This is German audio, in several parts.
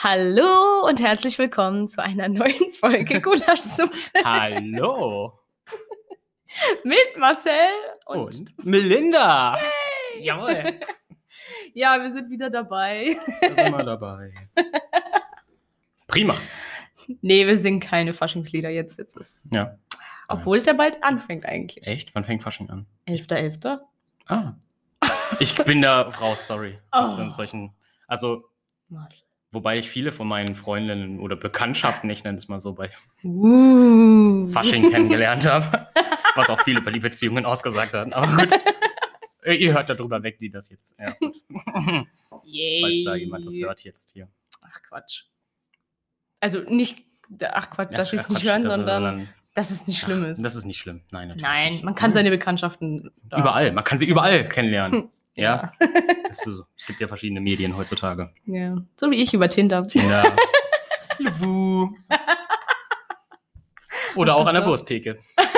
Hallo und herzlich willkommen zu einer neuen Folge Gulaschsuppe Hallo mit Marcel und, und, Melinda. Jawohl, ja, wir sind wieder dabei. da sind wir dabei. Prima. Nee, wir singen keine Faschingslieder jetzt. jetzt ist, Ja. obwohl es ja bald anfängt eigentlich. Echt? Wann fängt Fasching an? 11.11. Ah. Ich bin da raus, sorry. Aus Oh. so solchen, also, Marcel. Wobei ich viele von meinen Freundinnen oder Bekanntschaften, ich nenne es mal so, bei Uh. Fasching kennengelernt habe. Was auch viele über die Beziehungen ausgesagt hat. Aber gut. Ihr hört darüber weg, die das jetzt. Ja, gut. Yay. Falls da jemand das hört jetzt hier. Ach Quatsch. Also nicht, ach Quatsch, dass sie es nicht hören, sondern dass es nicht schlimm Ach, ist. Das ist nicht schlimm. Nein, natürlich Nein, nicht. man kann seine Bekanntschaften da- Überall. Man kann sie überall kennenlernen. Ja. Ja. Es, ist es gibt ja verschiedene Medien heutzutage. ja. So wie ich über Tinder. Tinder. Lufu. Oder auch an der. Wursttheke.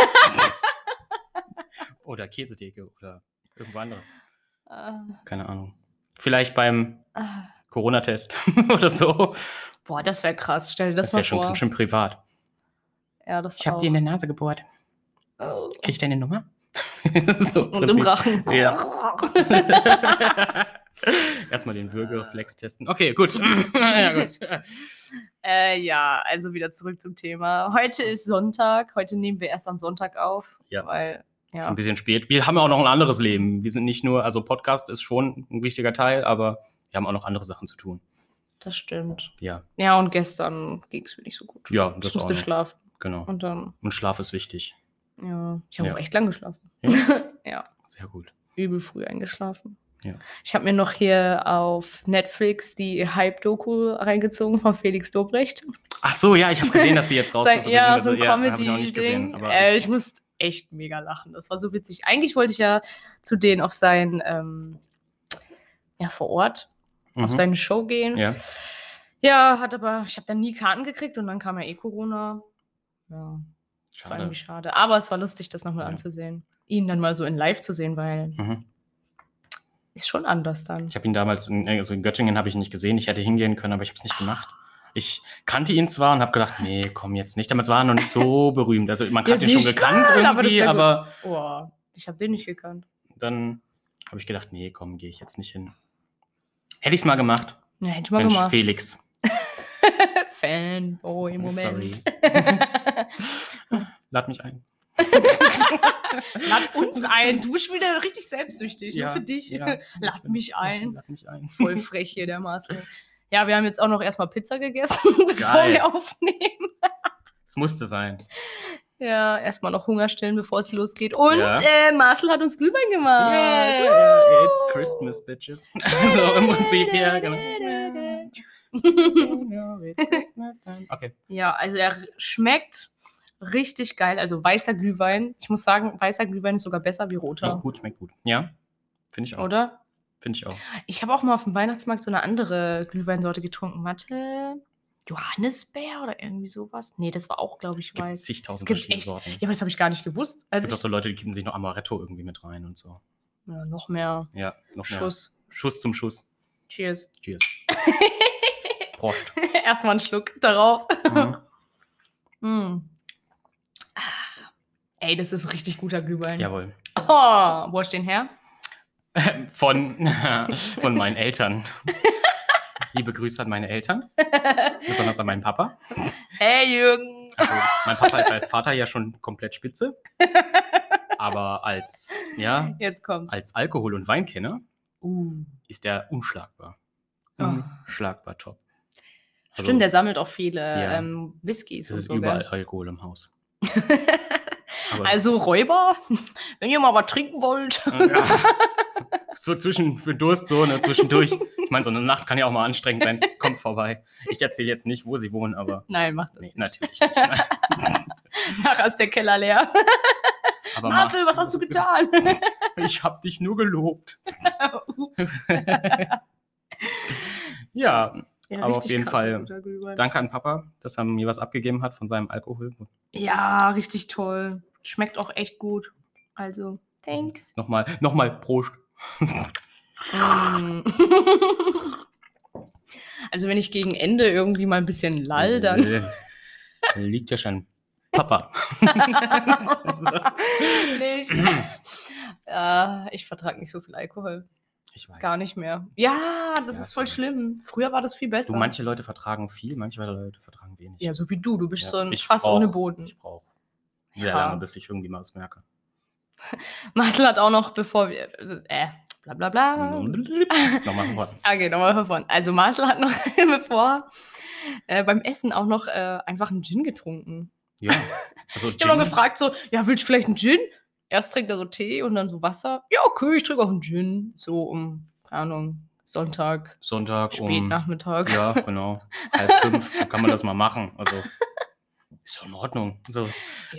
oder Käsetheke oder irgendwo anderes. Ah, Keine Ahnung. Vielleicht beim ah. Corona-Test oder so. Boah, das wäre krass. Stell dir das, Das mal wäre schon vor. ganz schön privat. Ja, das Ich habe dir in der Nase gebohrt. Oh. Krieg ich deine Nummer? so Und im. Rachen. Ja. Erstmal den Würgereflex testen. Okay, gut. ja, gut. Äh, ja, also wieder zurück zum Thema. Heute ist Sonntag. Heute nehmen wir erst am Sonntag auf. Ja. Weil, Schon ja. ein bisschen spät. Wir haben ja auch noch ein anderes Leben. Wir sind nicht nur, also Podcast ist schon ein wichtiger Teil, aber wir haben auch noch andere Sachen zu tun. Das stimmt. Ja, Ja, und gestern ging es mir nicht so gut. ja, ich das auch. musste Noch. schlafen. Genau. Und dann, Und Schlaf ist wichtig. Ja, ich habe Ja. auch echt lang geschlafen. Ja? ja, Sehr gut. übel früh eingeschlafen. Ja. Ich habe mir noch hier auf Netflix die Hype-Doku reingezogen von Felix Dobrecht. Ach so, ja, ich habe gesehen, dass die jetzt raus ist. ja, so ein ja, ich Comedy-Ding. Aber Äh, ich, ich musste echt mega lachen. Das war so witzig. Eigentlich wollte ich ja zu denen auf sein, ähm, ja, vor Ort, auf mhm. seine Show gehen. Ja, Ja, hat aber, ich habe dann nie Karten gekriegt und dann kam ja eh Corona. Ja, das war schade. irgendwie schade. Aber es war lustig, das nochmal Ja. anzusehen. Ihn dann mal so in live zu sehen, weil Mhm. ist schon anders dann. Ich habe ihn damals, in, also in Göttingen habe ich ihn nicht gesehen. Ich hätte hingehen können, aber ich habe es nicht gemacht. Ich kannte ihn zwar und habe gedacht, nee, komm jetzt nicht. Damals war er noch nicht so berühmt. Also man Ja, hat ihn schon gekannt aber das irgendwie, gut. aber Oh, ich habe den nicht gekannt. dann habe ich gedacht, nee, komm, gehe ich jetzt nicht hin. Hätte ich es mal gemacht. Ja, hätte ich mal Mensch, gemacht. Felix. Fanboy im Moment. Sorry. Lad mich ein. Lad uns ein. Du bist wieder richtig selbstsüchtig. Nur für dich. ja, Lad bin- mich ein. Lad mich ein. Voll frech hier, der Marcel. Ja, wir haben jetzt auch noch erstmal Pizza gegessen, bevor wir aufnehmen. Es musste sein. Ja, erstmal noch Hunger stillen, bevor es losgeht. Und Ja. äh, Marcel hat uns Glühwein gemacht. Yeah, it's Christmas, bitches. Also im Prinzip, ja, genau. It's Christmas time. Okay. Ja, also er schmeckt richtig geil. Also weißer Glühwein. Ich muss sagen, weißer Glühwein ist sogar besser wie roter. Schmeckt gut, schmeckt gut. Ja, finde ich auch. Oder? Finde ich auch. Ich habe auch mal auf dem Weihnachtsmarkt so eine andere Glühweinsorte getrunken. Warte. Johannisbeer oder irgendwie sowas? Nee, das war auch, glaube ich, Es gibt weiß. zigtausend Es gibt verschiedene echt- Sorten. Ja, aber das habe ich gar nicht gewusst. es Also gibt auch so Leute, die geben sich noch Amaretto irgendwie mit rein und so. ja, noch mehr Ja, noch mehr. Schuss. Schuss zum Schuss. Cheers. Cheers. Prost. Erstmal einen Schluck darauf. Mhm. Mm. Ah. Ey, das ist richtig guter Glühwein. Jawohl. Oh, wo ist den her? Von, von meinen Eltern. Liebe Grüße an meine Eltern, besonders an meinen Papa. Hey, Jürgen. Also, mein Papa ist als Vater ja schon komplett spitze. Aber als, ja, Jetzt kommt. als Alkohol- und Weinkenner Uh. ist er unschlagbar. Oh. Unschlagbar top. Also, Stimmt, der sammelt auch viele Ja. ähm, Whiskys Es ist so. überall gell? Alkohol im Haus. Also Räuber, wenn ihr mal was trinken wollt. Ja. So zwischen für Durst, so ne, zwischendurch. Ich meine, so eine Nacht kann ja auch mal anstrengend sein. Kommt vorbei. Ich erzähle jetzt nicht, wo sie wohnen, aber Nein, macht das nee, nicht. natürlich nicht. ne? Nachher ist der Keller leer. Aber Marcel, was hast du getan? Ich hab dich nur gelobt. Ja, Ja, Aber auf jeden Fall danke an Papa, dass er mir was abgegeben hat von seinem Alkohol. Ja, richtig toll. Schmeckt auch echt gut. Also, thanks. Nochmal, nochmal Prost. Also wenn ich gegen Ende irgendwie mal ein bisschen lall, dann. Liegt ja schon Papa. So. nee, ich, äh, ich vertrage nicht so viel Alkohol. Ich weiß. Gar nicht mehr. Ja, das Ja, ist voll schlimm. Früher war das viel besser. Du, manche Leute vertragen viel, manche Leute vertragen wenig. ja, so wie du. Du bist Ja, so ein Fass brauch- ohne Boden. Ich brauche sehr Ja. lange, bis ich irgendwie mal was merke. Marcel hat auch noch, bevor wir. Also, äh, bla bla bla. Nochmal von vorne. Okay, nochmal von vorne. Also Marcel hat noch, bevor, äh, beim Essen auch noch äh, einfach einen Gin getrunken. Ja. Also Ich habe gefragt, so, ja, willst du vielleicht einen Gin? Erst trinkt er so Tee und dann so Wasser. Ja, okay, ich trinke auch einen Gin. So um, keine Ahnung, Sonntag, Sonntag spät um Nachmittag. ja, genau, halb fünf, dann kann man das mal machen. Also ist ja in Ordnung. Also,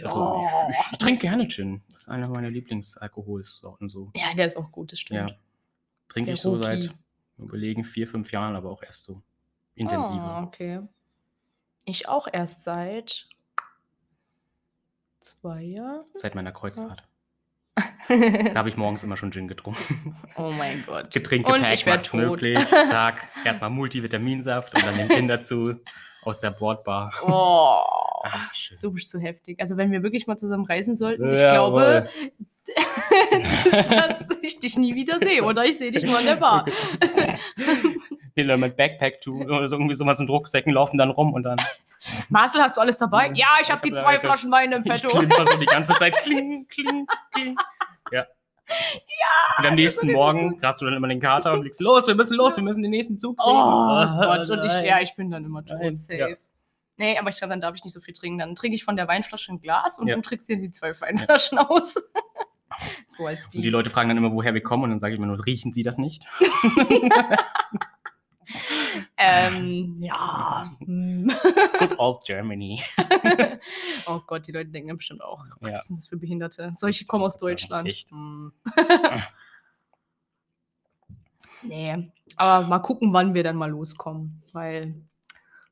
also ich, ich, ich trinke gerne Gin. Das ist einer meiner Lieblingsalkoholsorten so. ja, der ist auch gut, das stimmt. Ja. Trinke Der ich so Roki. seit überlegen vier, fünf Jahren, aber auch erst so intensiver. Ah, okay. Ich auch erst seit zwei Jahren. Seit meiner Kreuzfahrt. Da habe ich morgens immer schon Gin getrunken. oh mein Gott. Getränkepack ich macht's möglich. Zack, erstmal Multivitaminsaft und dann den Gin dazu aus der Bordbar. Oh. Ah, schön. Du bist zu heftig. Also wenn wir wirklich mal zusammen reisen sollten, ich Jawohl. glaube, dass ich dich nie wieder sehe. Oder ich sehe dich nur an der Bar. Die dann mit Backpack tun oder so irgendwie sowas in Rucksäcken laufen dann rum und dann Marcel, hast du alles dabei? Ja, Ja, ich ich habe die zwei Flaschen Wein im ich Petto. klimper so die ganze Zeit kling, kling, kling. Ja. Ja. Und am nächsten Morgen hast du dann immer den Kater und liegst los, wir müssen los, wir müssen den nächsten Zug Oh kriegen. Ah, Gott, und ich, ja, ich bin dann immer tot, Nein, safe. ja. Nee, aber ich glaube, dann darf ich nicht so viel trinken. Dann trinke ich von der Weinflasche ein Glas und Ja. du trinkst dir die zwei Weinflaschen aus. so als Und die die. Leute fragen dann immer, woher wir kommen und dann sage ich immer nur, riechen sie das nicht? Ähm, ja. hm. Good old Germany. oh Gott, die Leute denken bestimmt auch, oh Gott, Ja. was sind das für Behinderte? Solche kommen aus Deutschland. echt. Hm. nee, aber mal gucken, wann wir dann mal loskommen, weil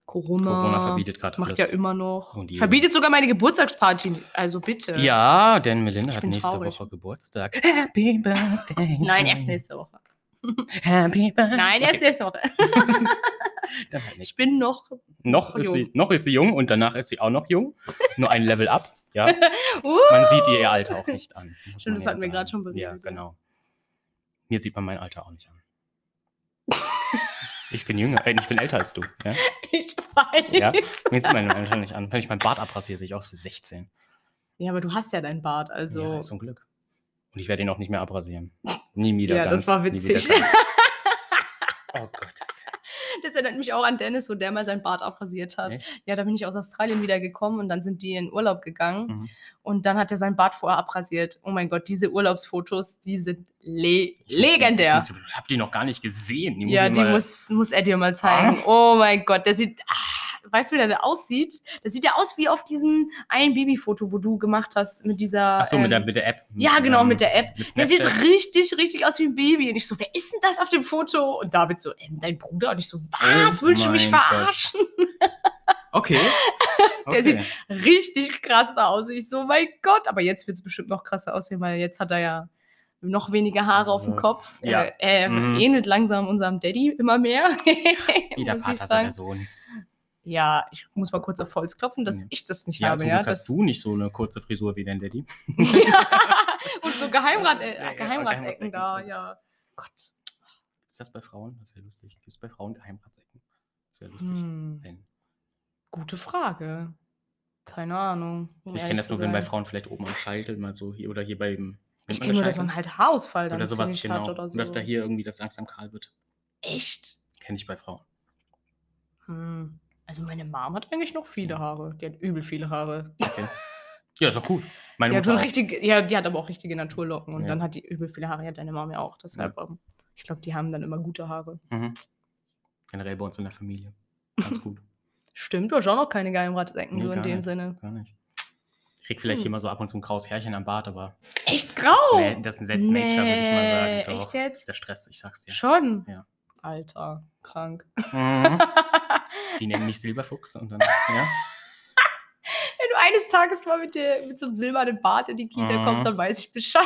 Corona, Corona verbietet gerade macht alles. ja immer noch. Verbietet sogar meine Geburtstagsparty, also bitte. Ja, denn Melinda hat nächste traurig. Woche Geburtstag. Happy Birthday. Nein, erst nächste Woche. Happy Birthday. Nein, erst Okay, nächste Woche. halt. Ich bin noch. Noch ist, jung. sie, noch ist sie jung und danach ist sie auch noch jung. Nur ein Level up. Ja, Uh, man sieht ihr ihr Alter auch nicht an. Stimmt, man das ja hatten wir gerade schon beredet, Ja, ja. genau. Mir sieht man mein Alter auch nicht an. Ich bin jünger, äh, ich bin älter als du. Ja? ich weiß. Ja. Ja. Mir sieht mein Alter nicht an. Wenn ich meinen Bart abrasiere, sehe ich aus wie 16. aber du hast ja deinen Bart, also. Ja, zum Glück. Und ich werde ihn auch nicht mehr abrasieren. Nie wieder. Ja, ganz, das war witzig. Oh Gott. Das Das erinnert mich auch an Dennis, wo der mal sein Bart abrasiert hat. Echt? Ja, da bin ich aus Australien wieder gekommen und dann sind die in Urlaub gegangen Mhm. Und dann hat er sein Bart vorher abrasiert. Oh mein Gott, diese Urlaubsfotos, die sind le legendär. Ich, ich habe die noch gar nicht gesehen. Die ja, die muss, muss er dir mal zeigen. Oh mein Gott, der sieht, ah, weißt du, wie der da aussieht? Der sieht ja aus wie auf diesem einen Babyfoto, wo du gemacht hast mit dieser. Ach so, mit, der, ähm, mit der App. Ja, genau, ähm, mit der App. Mit Der sieht richtig, richtig aus wie ein Baby. Und ich so, wer ist denn das auf dem Foto? Und David so, ähm, dein Bruder. Und ich so, was? Oh Willst du mich mein Gott. verarschen? Okay. Der sieht-. Richtig krass aus. Ich so, mein Gott. Aber jetzt wird es bestimmt noch krasser aussehen, weil jetzt hat er ja noch weniger Haare auf dem Ja. Kopf. Ja. Er, er Mhm. ähnelt langsam unserem Daddy immer mehr. Wie der Vater seiner Sohn. Ja, ich muss mal kurz auf Holz klopfen, dass Ja. ich das nicht Ja, habe. Ja, hast du nicht so eine kurze Frisur wie dein Daddy. Und so Geheimrat, äh, ja, Geheimratsecken Geheimratsecken. da, ja. Gott. Ist das bei Frauen? Das wäre lustig. Gibt es bei Frauen Geheimratsecken? Das wäre lustig. Hm, Wenn. Gute Frage. Keine Ahnung. um Ich kenne das nur, wenn bei sein. Frauen vielleicht oben am Scheitel mal so hier oder hier beim. Ich kenne nur, dass man halt Haarausfall dann oder sowas genau. hat oder so. Dass da hier irgendwie das langsam kahl wird. Echt? Kenne ich bei Frauen. Hm. Also meine Mom hat eigentlich noch viele Haare. Die hat übel viele Haare. Okay. ja, ist doch gut. Meine Die hat so eine richtige, ja, die hat aber auch richtige Naturlocken und Ja. dann hat die übel viele Haare. Ja, deine Mom ja auch. Deshalb, ähm, ich glaube, die haben dann immer gute Haare. Mhm. Generell bei uns in der Familie. Ganz gut. Stimmt, du hast auch noch keine Geheimratsecken, Nee, so in dem nicht. Sinne. Gar nicht. Ich krieg vielleicht Hm. hier mal so ab und zu ein graues Härchen am Bart, aber Echt das, grau? das ist Nature, würde ich mal sagen. Nee, Doch, echt Das jetzt? ist der Stress, ich sag's dir. Schon? Ja. Alter, krank. Mhm. Sie nennen mich Silberfuchs und dann, ja. Wenn du eines Tages mal mit, der, mit so einem silbernen Bart in die Kita Mhm. kommst, dann weiß ich Bescheid.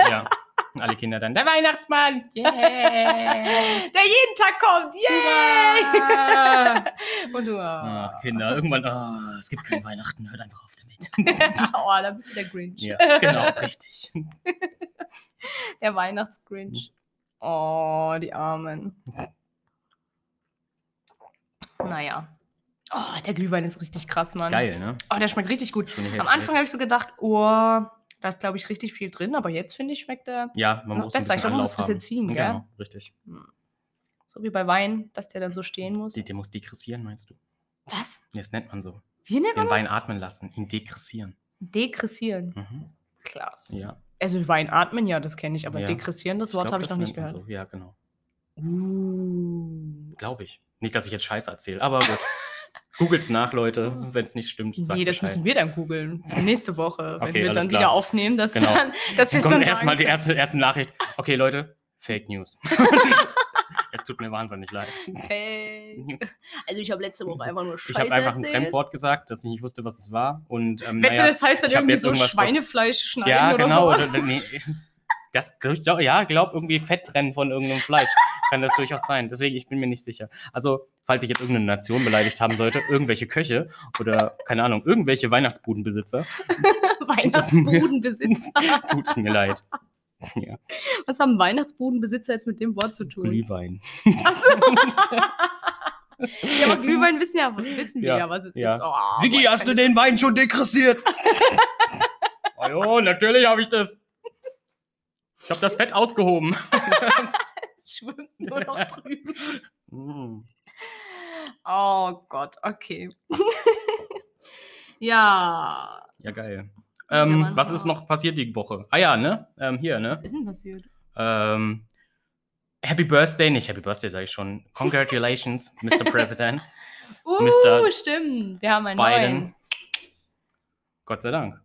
ja. Und alle Kinder dann, der Weihnachtsmann! Yeah! Der jeden Tag kommt. Hurra! Und du. Ach, Kinder, irgendwann, oh, es gibt kein Weihnachten, hört einfach auf damit. oh, da bist du der Grinch. ja, genau, richtig. Der Weihnachtsgrinch. Oh, die Armen. Naja. Oh, der Glühwein ist richtig krass, Mann. Geil, ne? Oh, der schmeckt richtig gut. Am Hälfte Anfang habe ich so gedacht, oh, da ist, glaube ich, richtig viel drin, aber jetzt finde ich, schmeckt der Ja, man noch muss ein besser. Ich bisschen glaube, man muss ein bisschen haben. ziehen, gell? Genau, richtig. so wie bei Wein, dass der dann so stehen muss. Die, der muss dekressieren, meinst du? Was? Das nennt man so. Wie nennt man Den das? Wein atmen lassen, ihn dekressieren. Dekressieren. Mhm. Klasse. Ja. Also Wein atmen, ja, das kenne ich, aber Ja. dekressieren, das Ich Wort habe ich noch nicht gehört. So. Ja, genau. Uh. Glaube ich. Nicht, dass ich jetzt Scheiße erzähle, aber gut. Googelt's nach, Leute. Wenn es nicht stimmt, sagt Nee, das Bescheid. müssen wir dann googeln. Nächste Woche, wenn Okay, wir dann klar. wieder aufnehmen, dass, Genau. dann, dass wir Dann es kommt dann erstmal die erste, erste Nachricht. Okay, Leute, Fake News. es tut mir wahnsinnig leid. Hey. Also ich habe letzte Woche einfach nur Ich Scheiße habe einfach ein erzählt. Fremdwort gesagt, dass ich nicht wusste, was es war. Und ähm, Wette, naja, das heißt dann ich irgendwie so Schweinefleisch schneiden ja, oder genau. sowas. oder- nee, das, ich ja, glaub irgendwie Fett trennen von irgendeinem Fleisch. Kann das durchaus sein. Deswegen, ich bin mir nicht sicher. Also, falls ich jetzt irgendeine Nation beleidigt haben sollte, irgendwelche Köche oder, keine Ahnung, irgendwelche Weihnachtsbudenbesitzer, Weihnachtsbudenbesitzer. tut es mir leid. Ja, Was haben Weihnachtsbudenbesitzer jetzt mit dem Wort zu tun? Glühwein. Achso. ja, aber Glühwein wissen, ja, wissen wir ja, Ja, was es ja. ist. Oh, Sigi, hast du den Wein schon dekressiert? oh jo, natürlich habe ich das. Ich habe das Fett ausgehoben. Es schwimmt nur noch drüben. Mm. Oh Gott, okay. ja. Ja, geil. Ja, Ähm, was ist noch passiert die Woche? Ah ja, ne? Ähm, hier, ne? Was ist denn passiert? Ähm, Happy Birthday, nicht Happy Birthday, sage ich schon. Congratulations, Mr. President. Uh, Mr. stimmt. Wir haben einen Biden. neuen. Gott sei Dank.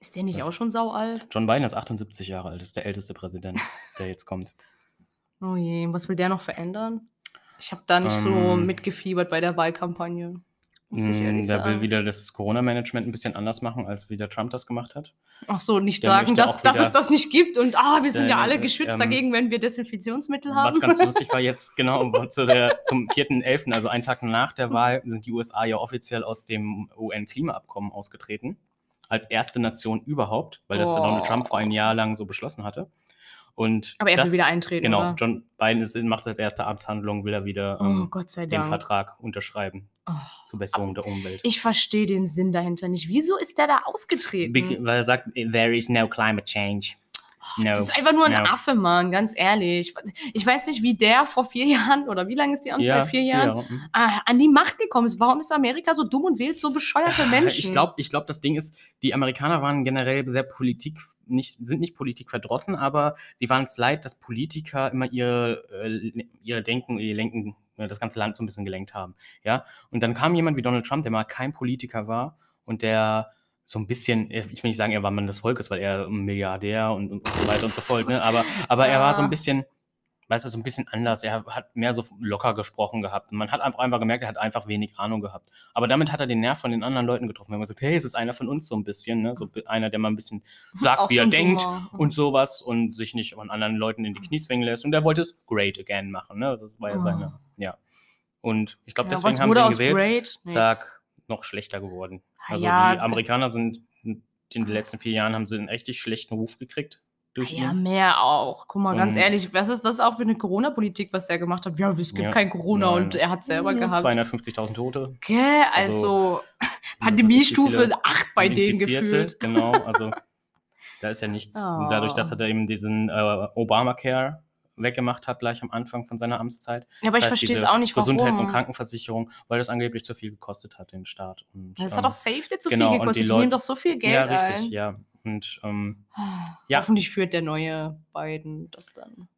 Ist der nicht auch schon saualt? John Biden ist 78 Jahre alt, ist der älteste Präsident, der jetzt kommt. Oh je, was will der noch verändern? Ich habe da nicht so Ähm. mitgefiebert bei der Wahlkampagne. Muss ich Mm, ehrlich Der will wieder das Corona-Management ein bisschen anders machen, als wie der Trump das gemacht hat. Ach so, nicht Der sagen, dass, dass es wieder- das nicht gibt und ah, wir sind Der- ja alle der- geschützt ähm, dagegen, wenn wir Desinfektionsmittel haben. Was ganz lustig war jetzt, genau, zu der, zum 4.11., also einen Tag nach der Wahl, sind die USA ja offiziell aus dem UN-Klimaabkommen ausgetreten. Als erste Nation überhaupt, weil das der Oh. Donald Trump vor einem Jahr lang so beschlossen hatte. Und Aber er das, will wieder eintreten, Genau, oder? John Biden ist, macht als erste Amtshandlung, will er wieder Oh, ähm, Gott sei den. Vertrag unterschreiben Oh. zur Besserung der Umwelt. Ich verstehe den Sinn dahinter nicht. Wieso ist der da ausgetreten? Be- Weil er sagt, there is no climate change. No. Das ist einfach nur ein no. Affe, Mann, ganz ehrlich. Ich weiß nicht, wie der vor vier Jahren, oder wie lange ist die Amtszeit? vier Jahren? mhm. ah, an die Macht gekommen ist. Warum ist Amerika so dumm und wählt so bescheuerte Menschen? Ich glaube, ich glaub, das Ding ist, die Amerikaner waren generell sehr Politik, nicht, sind nicht Politik verdrossen, aber sie waren es leid, dass Politiker immer ihr, äh, ihre Denken, ihr Lenken, äh, das ganze Land so ein bisschen gelenkt haben. Ja? Und dann kam jemand wie Donald Trump, der mal kein Politiker war und der so ein bisschen, äh, ich will nicht sagen, er war Mann des Volkes, weil er ein Milliardär und, und so weiter und so fort, ne? aber, aber er war so ein Ja. bisschen, weißt du, so ein bisschen anders. Er hat mehr so locker gesprochen gehabt. Man hat einfach, einfach gemerkt, er hat einfach wenig Ahnung gehabt. Aber damit hat er den Nerv von den anderen Leuten getroffen. Wir haben gesagt, hey, es ist einer von uns so ein bisschen, ne? so einer, der mal ein bisschen sagt, Auch wie so er denkt Dummer. und sowas und sich nicht von anderen Leuten in die Knie zwingen lässt. Und er wollte es great again machen. Ne? Also Das war ja seine, ja. Und ich glaube, Ja, deswegen haben sie ihn gewählt. Great? Zack, noch schlechter geworden. Ah, Also ja, die Amerikaner sind in den letzten vier Jahren haben sie einen richtig schlechten Ruf gekriegt durch Ja, ihn. mehr auch. Guck mal, ganz Und- ehrlich, was ist das auch für eine Corona-Politik, was der gemacht hat? Ja, es gibt Ja. kein Corona Nein. und er hat selber Ja, gehabt. 250.000 Tote. Gell, also, Pandemiestufe viele 8 bei denen gefühlt. Genau, also da ist ja nichts. Und dadurch, dass er da eben diesen äh, Obamacare weggemacht hat, gleich am Anfang von seiner Amtszeit. Ja, aber ich Das heißt, verstehe es auch nicht, warum. Gesundheits- und Krankenversicherung, weil das angeblich zu viel gekostet hat, den Staat. Und, Das ähm, hat doch safe nicht so genau, viel gekostet. die Die, nehmen Leute- doch so viel Geld Ja, richtig, ein. ja. Und ähm, Ja. Ja. Hoffentlich führt der neue Biden das dann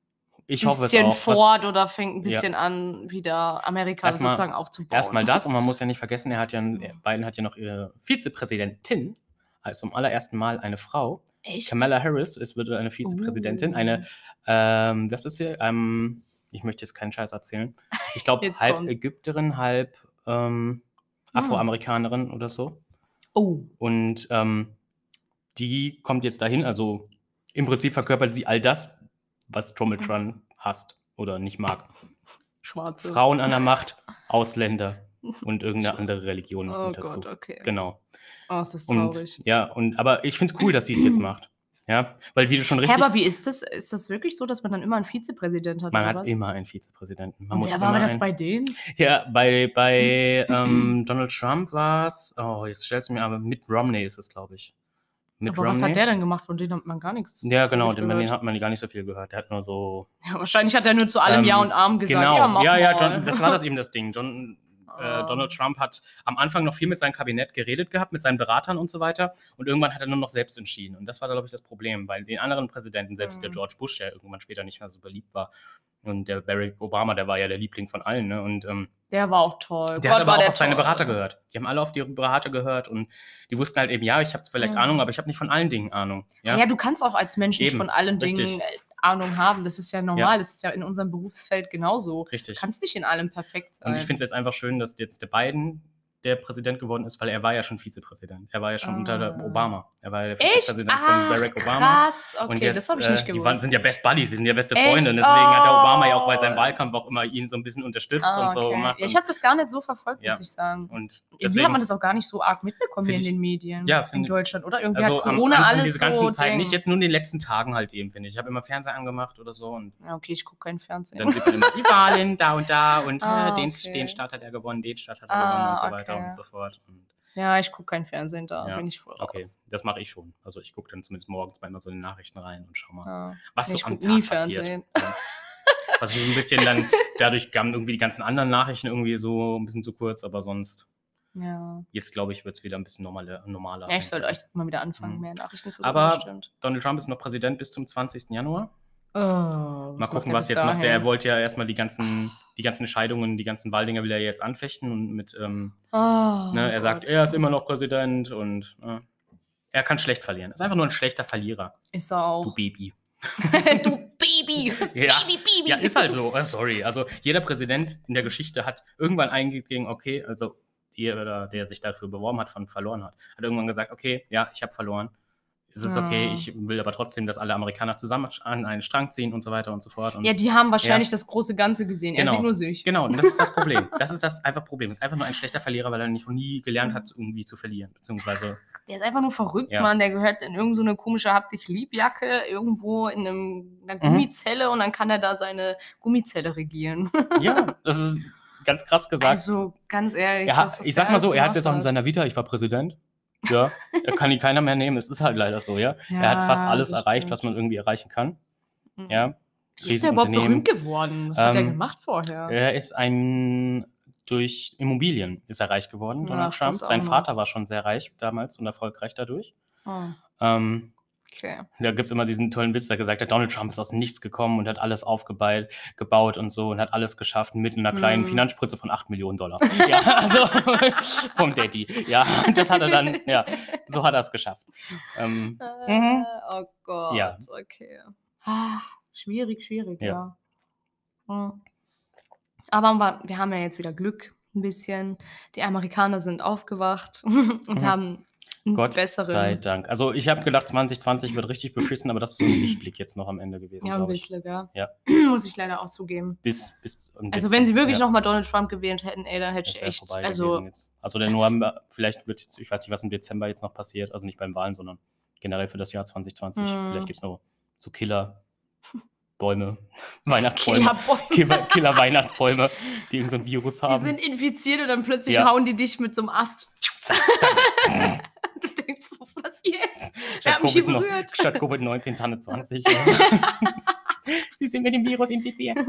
ich ein hoffe es bisschen auch. was- fort oder fängt ein bisschen an, wieder Amerika Erstmal- sozusagen aufzubauen. Erstmal das und man muss ja nicht vergessen, er hat ja, Biden hat ja noch ihre Vizepräsidentin, also zum allerersten Mal eine Frau. Echt? Kamala Harris ist wird eine Vizepräsidentin, Uh. eine, ähm, das ist hier, ähm, ich möchte jetzt keinen Scheiß erzählen. Ich glaube, halb kommt. Ägypterin, halb ähm, Afroamerikanerin oder so. Oh. Und ähm, die kommt jetzt dahin, also Im Prinzip verkörpert sie all das, was. Donald Trump hasst oder nicht mag. Schwarze. Frauen an der Macht, Ausländer und irgendeine andere Religion Oh dazu. Gott, okay. Genau. Oh, ist das Und traurig. ja, und aber ich finde es cool, dass sie es jetzt macht. Ja, weil wie du schon richtig. aber wie ist das? Ist das wirklich so, dass man dann immer einen Vizepräsident hat? man oder hat was? immer einen Vizepräsidenten. Man muss immer war das einen, bei denen? Ja, bei, bei ähm, Donald Trump war es. Oh, jetzt stellst du mir aber mit Romney ist es, glaube ich. Mit aber was hat der denn gemacht? Von denen hat man gar nichts. Ja, genau, hab ich den, gehört. den hat man gar nicht so viel gehört. Der hat nur so. Ja, wahrscheinlich hat er nur zu allem Ähm, Ja und Arm gesagt. genau, Ja, ja, ja. John, das war das eben das Ding. John. Äh, Donald Trump hat am Anfang noch viel mit seinem Kabinett geredet gehabt, mit seinen Beratern und so weiter. Und irgendwann hat er nur noch selbst entschieden. Und das war, glaube ich, das Problem, weil den anderen Präsidenten, selbst der Mhm. George Bush, der irgendwann später nicht mehr so beliebt war, und der Barack Obama, der war ja der Liebling von allen, ne? Und ähm, Der war auch toll. der Gott, hat aber auch der auf seine toll. Berater gehört. Die haben alle auf die Berater gehört und die wussten halt eben, ja, ich habe vielleicht Mhm. Ahnung, aber ich habe nicht von allen Dingen Ahnung. Ja, Ja? du kannst auch als Mensch nicht Eben, von allen richtig. Dingen Ahnung haben. Das ist ja normal. Das ist ja in unserem Berufsfeld genauso. Du richtig. kannst nicht in allem perfekt sein. Und ich finde es jetzt einfach schön, dass jetzt der Biden der Präsident geworden ist, weil er war ja schon Vizepräsident. Er war ja schon unter Ah. Obama. Er war ja der Echt? Vizepräsident Ach, von Barack Obama. krass. Okay, und jetzt, das habe ich äh, nicht Die gewusst. waren, sind ja Best Buddies, sie sind ja beste Echt? Freunde. Und deswegen hat der Obama ja auch bei Oh. seinem Wahlkampf auch immer ihn so ein bisschen unterstützt Ah, und so gemacht. Ja, ich habe das gar nicht so verfolgt, Ja. muss ich sagen. und Irgendwie deswegen, hat man das auch gar nicht so arg mitbekommen hier in den Medien Ja, in Deutschland, oder? Irgendwie also hat am Corona Anfang alles diese ganzen so Zeit, nicht jetzt nur in den letzten Tagen halt eben, finde ich. Ich habe immer Fernseher angemacht oder so und Ja, okay, ich gucke kein Fernsehen. dann sieht man immer die Wahlen da und da und Ah, äh, den, okay. den Staat hat er gewonnen, den Staat hat er Ah, gewonnen und so weiter okay. und so fort. Und ja, ich gucke kein Fernsehen, da Ja, bin ich voll raus. Okay, das mache ich schon. Also ich gucke dann zumindest morgens mal immer so in die Nachrichten rein und schau mal, Ja. was so ich am Tag passiert. Ja. Also so ein bisschen dann, dadurch kamen irgendwie die ganzen anderen Nachrichten irgendwie so ein bisschen zu kurz, aber sonst, Ja. jetzt glaube ich, wird es wieder ein bisschen normaler. normaler ja, ich sollte echt mal wieder anfangen, Mhm. mehr Nachrichten zu Aber- gucken, stimmt. Donald Trump ist noch Präsident bis zum 20. Januar. Oh, Mal gucken, was jetzt noch. Er wollte ja erstmal die ganzen, die ganzen Scheidungen, die ganzen Wahldinger will er jetzt anfechten und mit, ähm, Oh, ne, er sagt, Gott. er ist immer noch Präsident und äh, er kann schlecht verlieren. Ist einfach nur ein schlechter Verlierer, Ist er du auch. Baby. du Baby. Ja. Baby, Baby. Ja, ist halt so. Äh, sorry. Also jeder Präsident in der Geschichte hat irgendwann eingegeben, okay, also jeder, der sich dafür beworben hat, von verloren hat, hat irgendwann gesagt, okay, ja, ich habe verloren. Es ist okay, Ja. ich will aber trotzdem, dass alle Amerikaner zusammen an einen Strang ziehen und so weiter und so fort. Und Ja, die haben wahrscheinlich das große Ganze gesehen. Er Genau. sieht nur sich. Genau, und das ist das Problem. Das ist das einfach Problem. Es ist einfach nur ein schlechter Verlierer, weil er nicht nie gelernt hat, irgendwie zu verlieren. Beziehungsweise, Der ist einfach nur verrückt, Ja. Mann. Der gehört in irgendeine so eine komische Hab dich lieb Jacke irgendwo in einem, einer Mhm. Gummizelle und dann kann er da seine Gummizelle regieren. ja, das ist ganz krass gesagt. Also ganz ehrlich. er hat, ich sag mal so, er hat es jetzt auch in seiner Vita, ich war Präsident. Ja, da kann ihn keiner mehr nehmen. Es ist halt leider so, ja. er hat fast Ja, alles erreicht, stimmt. was man irgendwie erreichen kann. Mhm. Ja. Wie ist der überhaupt berühmt geworden? Was hat er Ähm, gemacht vorher? Er ist ein durch Immobilien ist er reich geworden, Donald Ach, Trump. Sein. Vater war schon sehr reich damals und erfolgreich dadurch. Oh, Ähm, okay. da gibt es immer diesen tollen Witz, der gesagt hat, Donald Trump ist aus nichts gekommen und hat alles aufgebaut gebaut und so und hat alles geschafft mit einer kleinen Mhm. Finanzspritze von 8 Millionen Dollar. ja, also vom Daddy. Ja, das hat er dann, ja, so hat er es geschafft. Ähm, Äh, oh Gott. Ja. Okay. Ah, schwierig, schwierig, Ja. ja. Hm. Aber wir haben ja jetzt wieder Glück, ein bisschen. Die Amerikaner sind aufgewacht und Mhm. haben Gott besseren. sei Dank. Also ich habe gedacht, 2020 wird richtig beschissen, aber das ist so ein Lichtblick jetzt noch am Ende gewesen, Ja, ein bisschen, gell? Ja. Muss ich leider auch zugeben. Bis, bis Also, wenn sie wirklich ja. nochmal Donald Trump gewählt hätten, ey, dann hätte ich echt. Also. Also der November, vielleicht wird jetzt, ich weiß nicht, was im Dezember jetzt noch passiert, also nicht beim Wahlen, sondern generell für das Jahr 2020. Hm. Vielleicht gibt es noch so Killer Bäume, Weihnachtsbäume, Killerboy. Killer, Weihnachtsbäume, die irgendein so ein Virus Die haben. sind infiziert und dann plötzlich Ja. hauen die dich mit so einem Ast. zack, zack. Du denkst so, was jetzt? Wer Statt hier Covid noch- statt Covid-19 Tanne 20. Also. Sie sind mit dem Virus infiziert.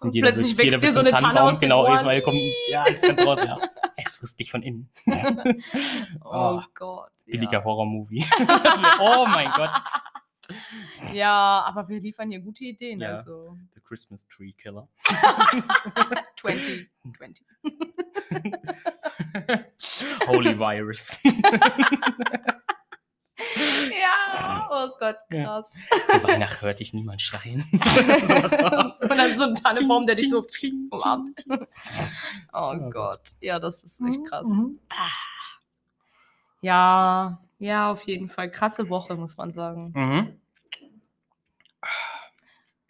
und jeder plötzlich wird- wächst dir so eine Tanne aus genau. Ismail kommt, ja, ist ganz raus, ja. Es frisst dich von innen. Oh Oh, Gott. Billiger Ja. Horror-Movie. Oh mein Gott. Ja, aber wir liefern hier gute Ideen. Ja. Also The Christmas Tree Killer. 20. 20. Holy Virus. Ja, oh Gott, Ja. krass. Zu Weihnachten hörte ich niemand schreien. Und dann so ein Tannenbaum, der dich so umarmt. Oh, Oh Gott. Gott. Ja, das ist echt krass. Mhm. Ja, Ja, auf jeden Fall. Krasse Woche, muss man sagen. Mhm.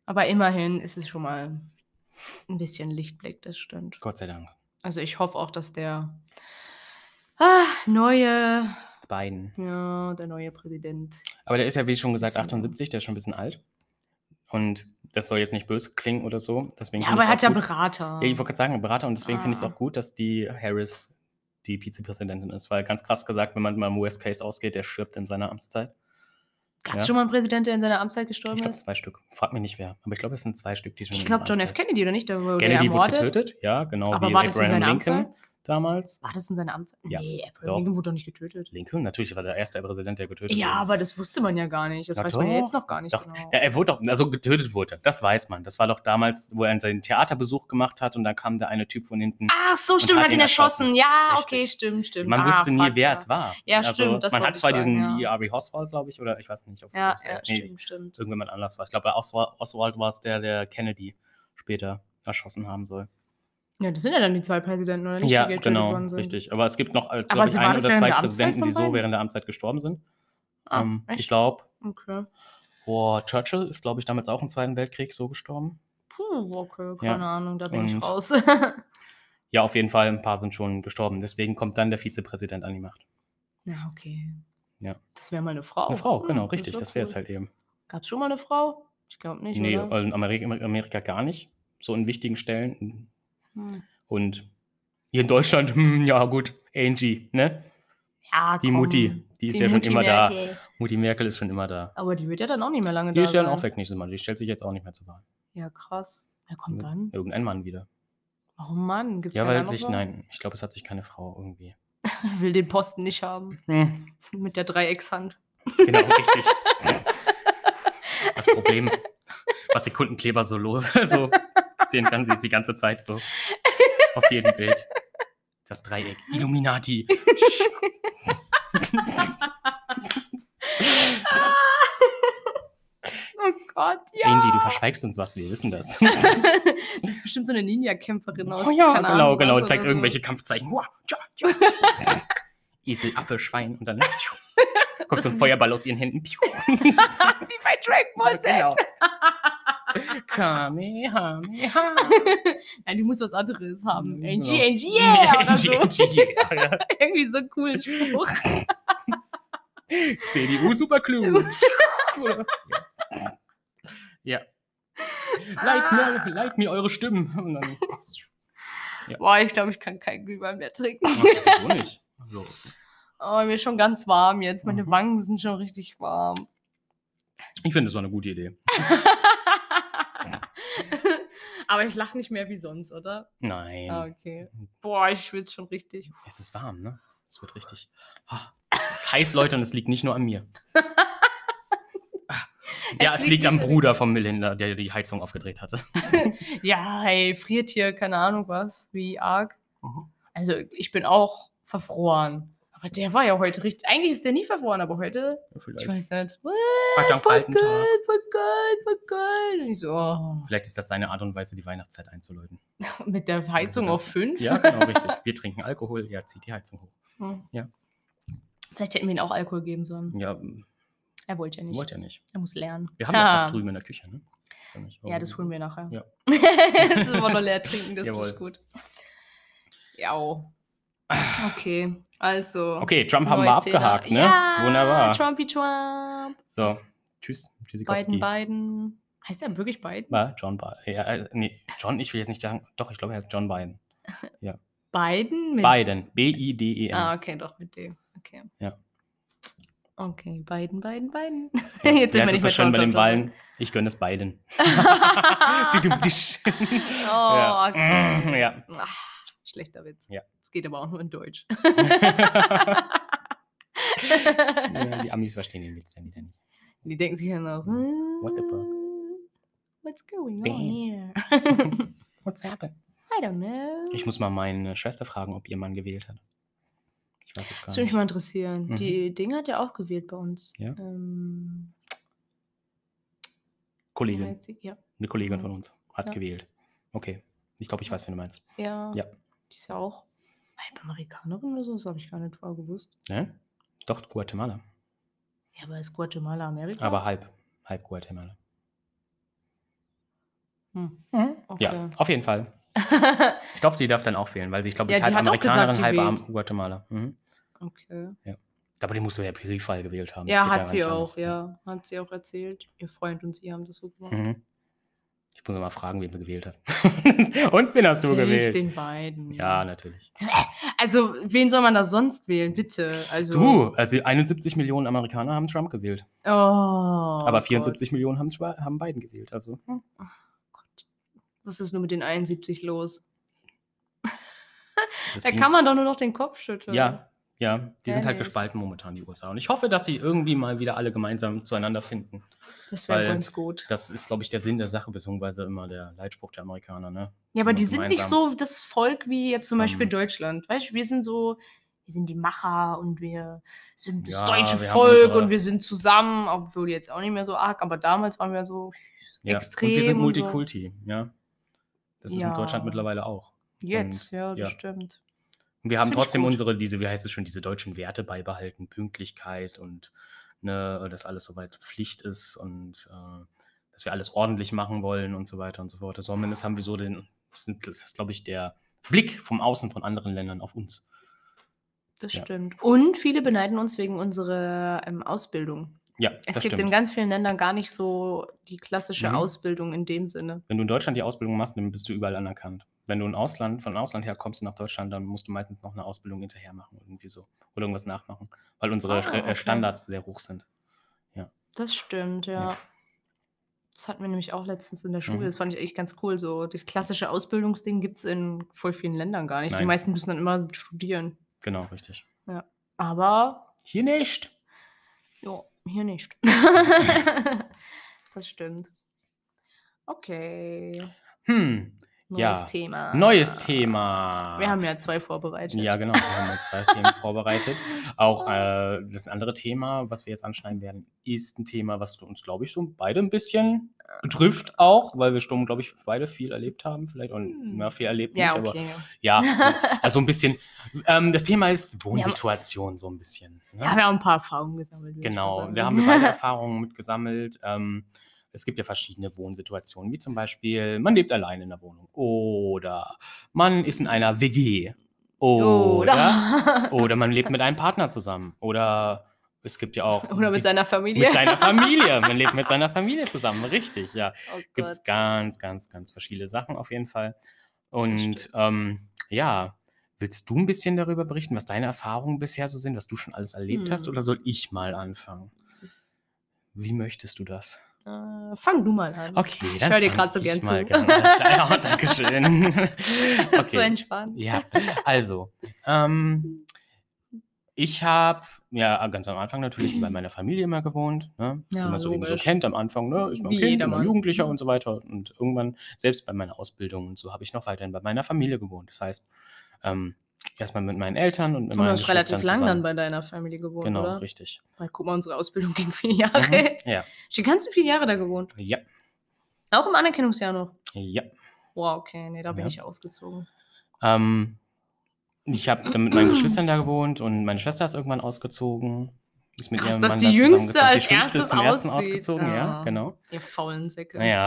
Aber immerhin ist es schon mal ein bisschen Lichtblick, das stimmt. Gott sei Dank. Also ich hoffe auch, dass der ah, neue, Biden. ja, der neue Präsident. Aber der ist ja, wie schon gesagt, Bisschen, 78, der ist schon ein bisschen alt. Und das soll jetzt nicht böse klingen oder so. Deswegen Ja, aber er hat auch ja gut. Berater. Ja, ich wollte gerade sagen, Berater. Und deswegen finde ich es Ah. auch gut, dass die Harris die Vizepräsidentin ist. Weil ganz krass gesagt, wenn man mal im Worst Case ausgeht, der stirbt in seiner Amtszeit. Gab es ja. schon mal einen Präsident, der in seiner Amtszeit Ich gestorben glaube, ist? zwei Stück. Frag mich nicht wer. Aber ich glaube, es sind zwei Stück, die schon Ich glaube, John F. Kennedy, oder nicht? Der wurde Kennedy wurde ermordet. getötet, ja, genau Aber wie war das in seiner Lincoln Amtszeit? Damals. War das in seiner Amtszeit? Ja, Nee, Abraham doch. Lincoln wurde doch nicht getötet. Lincoln, natürlich war der erste Präsident, der getötet Ja, wurde. aber das wusste man ja gar nicht. Das Na weiß man ja doch. jetzt noch gar nicht Doch, genau. ja, er wurde doch, also getötet wurde, das weiß man. Das war doch damals, wo er seinen Theaterbesuch gemacht hat und dann kam der eine Typ von hinten. Ach so, stimmt, hat hat ihn ihn erschossen. Ja, Richtig. okay, stimmt, stimmt. Man Ah, wusste nie, wer ja. es war. Ja, also, stimmt, das Man hat zwar sagen, diesen ja. E.R.B. Oswald, glaube ich, oder ich weiß nicht, ob Ja, ja, er- nee, stimmt, stimmt. irgendjemand anders war. Ich glaube, Oswald war es der, der Kennedy später erschossen haben soll. Ja, das sind ja dann die zwei Präsidenten, oder nicht? ja, genau, richtig. Aber es gibt noch, Aber glaube ich, ein das oder zwei Präsidenten, die so während der Amtszeit gestorben sind. Ah, ähm, ich glaube, Okay. boah, Churchill ist, glaube ich, damals auch im Zweiten Weltkrieg so gestorben. Puh, okay, Ja. keine Ahnung, da bin ich Und- raus. Ja, auf jeden Fall, ein paar sind schon gestorben. Deswegen kommt dann der Vizepräsident an die Macht. ja, okay. Ja. Das wäre mal eine Frau. Eine Frau, Hm, genau, richtig. wär Das wäre cool. es halt eben. Gab es schon mal eine Frau? Ich glaube nicht, Nee, oder? in Amerika, Amerika gar nicht. So in wichtigen Stellen. Hm. Und hier in Deutschland, hm, ja gut, Angie, ne? Ja, Die komm. Mutti, die ist Die ja schon Mutti immer da. Merkel. Mutti Merkel ist schon immer da. Aber die wird ja dann auch nicht mehr lange Die da ist ja dann auch weg nächstes Mal. Die stellt sich jetzt auch nicht mehr zur Wahl. Ja, krass. Wer kommt Mit dann? Irgendein Mann wieder. Oh Mann, gibt's Ja, weil sich, nein, ich glaube, es hat sich keine Frau irgendwie. Will den Posten nicht haben. Hm, Mit der Dreieckshand. genau, richtig. Das Problem, was die Kundenkleber so los so sehen kann, sie ist die ganze Zeit so auf jedem Bild. Das Dreieck. Illuminati. oh Gott, ja. Angie, du verschweigst uns was, wir wissen das. das ist bestimmt so eine Ninja-Kämpferin aus. Oh ja, keine genau, genau. Zeigt oder irgendwelche Kampfzeichen. Esel, Affe, Schwein und dann kommt so ein Feuerball aus ihren Händen. So. Wie bei Dragon Ball Z. Genau. Kamehameha. Nein, die muss was anderes haben. Angie. Angie, yeah! Oder so. Ja. Irgendwie so einen coolen Spruch. CDU Superclub. ja. Leiht mir, leiht mir eure Stimmen. Und dann, Boah, ich glaube, ich kann keinen Glühwein mehr trinken. Wieso nicht? Also, Oh, mir ist schon ganz warm jetzt. Meine Mhm. Wangen sind schon richtig warm. ich finde, das war eine gute Idee. Aber ich lache nicht mehr wie sonst, oder? Nein. Ah, okay. Boah, ich schwitze schon richtig. Es ist warm, ne? Es wird richtig. Ah, Es ist heiß, Leute, und es liegt nicht nur an mir. Ja, Es es, liegt liegt am Bruder vom Milländer, der die Heizung aufgedreht hatte. Ja, hey, friert hier, keine Ahnung was, wie arg. Mhm. Also, ich bin auch verfroren. Aber der war ja heute richtig. Eigentlich ist der nie verfroren, aber heute, ich Vielleicht, weiß nicht. Einen voll kalten gut, Tag. voll gut, voll gut. Und ich so, oh, vielleicht ist das seine Art und Weise, die Weihnachtszeit einzuläuten. mit der Heizung auf 5. Ja, genau, richtig. Wir trinken Alkohol, ja, zieht die Heizung hoch. Ja. Vielleicht hätten wir ihm auch Alkohol geben sollen. Ja, Er wollte ja nicht. wollt ja nicht. Er muss lernen. Wir haben ja was drüben in der Küche, ne? Ist ja, Ja, das holen wir nachher. Ja. das wollen wir noch leer trinken, das Jawohl. ist gut. Ja. Okay, also. Okay, Trump haben wir Thema. abgehakt, ne? Ja, Wunderbar. Trumpy Trump. So, tschüss. Tschüssikowski. Biden, Biden. Heißt er wirklich Biden? War John Biden. Ja, äh, nee, John, ich will jetzt nicht sagen. Doch, ich glaube, er heißt John Biden. Biden? Mit Biden. B-I-D-E-N. Ah, okay, doch, mit dem. Okay. Ja. Okay, Biden, Biden, Biden. Ja, Jetzt sind ja, wir nicht mehr schön bei den Wahlen. Ich gönne es beiden. Oh, Ja. okay. Ja. Ach, schlechter Witz. Ja. Es geht aber auch nur in Deutsch. ja, die Amis verstehen den Witz dann wieder nicht. Die denken sich dann auch, What the fuck? What's going on Damn. here? What's happened? I don't know. Ich muss mal meine Schwester fragen, ob ihr Mann gewählt hat. Ich weiß es gar Das würde mich nicht. mal interessieren. Mhm. Die Ding hat ja auch gewählt bei uns. Ja? Ähm, Kollegin. Ja. Eine Kollegin von uns hat gewählt. Okay. Ich glaube, ich weiß, wen du meinst. Ja. Ja. Die ist ja auch halb Amerikanerin oder so, das habe ich gar nicht vorher gewusst. Ne? Doch, Guatemala. Ja, aber ist Guatemala Amerika? Aber halb. Halb Guatemala. Hm. Ja, Okay. auf jeden Fall. Ich glaube, die darf dann auch wählen, weil sie, ich glaube, Ja, ich halb die hat auch Amerikanerin, halb. Am- Guatemala. Mhm. okay. Aber die musst du ja Briefwahl gewählt haben. Ja, hat gar sie auch, anders. ja. Hat sie auch erzählt. Ihr Freund und sie haben das so gemacht. Mhm. Ich muss mal fragen, wen sie gewählt hat. und wen hast du Safe gewählt? den beiden. Ja, natürlich. Also, wen soll man da sonst wählen, bitte? Also, Du, also 71 Millionen Amerikaner haben Trump gewählt. Oh, aber Gott. 74 Millionen haben, haben Biden gewählt. Also, hm. Gott. Was ist nur mit den 71 los? Da kann man doch nur noch den Kopf schütteln. Ja, ja, die sind halt gespalten momentan, die USA. Und ich hoffe, dass sie irgendwie mal wieder alle gemeinsam zueinander finden. Das wäre ganz gut. Das ist, glaube ich, der Sinn der Sache, beziehungsweise immer der Leitspruch der Amerikaner. Ne? Ja, aber die sind nicht so das Volk wie jetzt zum Beispiel Ähm. Deutschland. Weißt du, wir sind so, wir sind die Macher und wir sind das Ja, deutsche Volk unsere- und wir sind zusammen, obwohl jetzt auch nicht mehr so arg, aber damals waren wir so Ja. extrem. Und wir sind und so. Multikulti, ja. Das ist Ja. in Deutschland mittlerweile auch. Jetzt, ja, das ja. stimmt. Wir haben trotzdem unsere, diese, wie heißt es schon, diese deutschen Werte beibehalten, Pünktlichkeit und ne, dass alles soweit Pflicht ist und äh, dass wir alles ordentlich machen wollen und so weiter und so fort. Zumindest haben wir so den, das ist, glaube ich, der Blick vom Außen von anderen Ländern auf uns. Das Ja. stimmt. Und viele beneiden uns wegen unserer ähm, Ausbildung. Ja, Es gibt stimmt. in ganz vielen Ländern gar nicht so die klassische Mhm. Ausbildung in dem Sinne. Wenn du in Deutschland die Ausbildung machst, dann bist du überall anerkannt. Wenn du ein Ausland, von Ausland her kommst nach Deutschland, dann musst du meistens noch eine Ausbildung hinterher machen, irgendwie so. Oder irgendwas nachmachen. Weil unsere Ah, Re- okay. äh, Standards sehr hoch sind. Das stimmt, ja. Ja. Das hatten wir nämlich auch letztens in der Schule. Mhm. Das fand ich echt ganz cool. So, das klassische Ausbildungsding gibt es in voll vielen Ländern gar nicht. Die Nein. meisten müssen dann immer studieren. Genau, richtig. Aber Hier nicht. ja, hier nicht. das stimmt. Okay. Hm, Neues Ja. Thema. neues Thema. Wir haben ja zwei vorbereitet. Ja, genau. Wir haben ja zwei Themen vorbereitet. Auch äh, das andere Thema, was wir jetzt anschneiden werden, ist ein Thema, was uns, glaube ich, so beide ein bisschen betrifft auch, weil wir schon, glaube ich, beide viel erlebt haben. Vielleicht und Hm. mehr viel erlebt Ja, nicht, aber okay. ja, also ein bisschen. Ähm, das Thema ist Wohnsituation so ein bisschen. Ne? Ja, wir haben ein paar Erfahrungen gesammelt. Genau, da haben wir beide Erfahrungen mitgesammelt. Ähm, es gibt ja verschiedene Wohnsituationen, wie zum Beispiel, man lebt allein in der Wohnung oder man ist in einer WG oder, oder man lebt mit einem Partner zusammen oder es gibt ja auch Oder mit die- seiner Familie. mit seiner Familie. Man lebt mit seiner Familie zusammen, richtig, ja. oh Gibt es ganz, ganz, ganz verschiedene Sachen auf jeden Fall. Und ähm, ja, willst du ein bisschen darüber berichten, was deine Erfahrungen bisher so sind, was du schon alles erlebt hast, Hm. oder soll ich mal anfangen? Wie möchtest du das? Äh, fang du mal an. Okay, Ich dann hör dir fang grad so ich gern mal zu. Gern. Alles. Ja, Dankeschön. Das ist so okay. entspannt. Ja, also, ähm, ich habe ja ganz am Anfang natürlich bei meiner Familie immer gewohnt, ne? Ja, wie man so eben so kennt. Am Anfang ne, ist man Wie Kind, immer Jugendlicher und so weiter. Und irgendwann, selbst bei meiner Ausbildung und so, habe ich noch weiterhin bei meiner Familie gewohnt. Das heißt, ähm, erstmal mit meinen Eltern und mit du meinen hast relativ Geschwistern lang dann bei deiner Familie gewohnt, Genau, oder? richtig. Weil, guck mal, unsere Ausbildung ging vier Jahre. Mhm. Ja, Die ganzen vier Jahre da gewohnt. ja, Auch im Anerkennungsjahr noch. ja. Wow, okay, nee, da bin Ja. ich ausgezogen. Ähm, ich habe dann mit meinen Geschwistern da gewohnt und meine Schwester ist irgendwann ausgezogen. Ist mit Krass, ihrem dass Mann die da Jüngste als Die Jüngste ist zum ersten ausgezogen, ja, Ah. genau. Ihr faulen Säcke. Naja,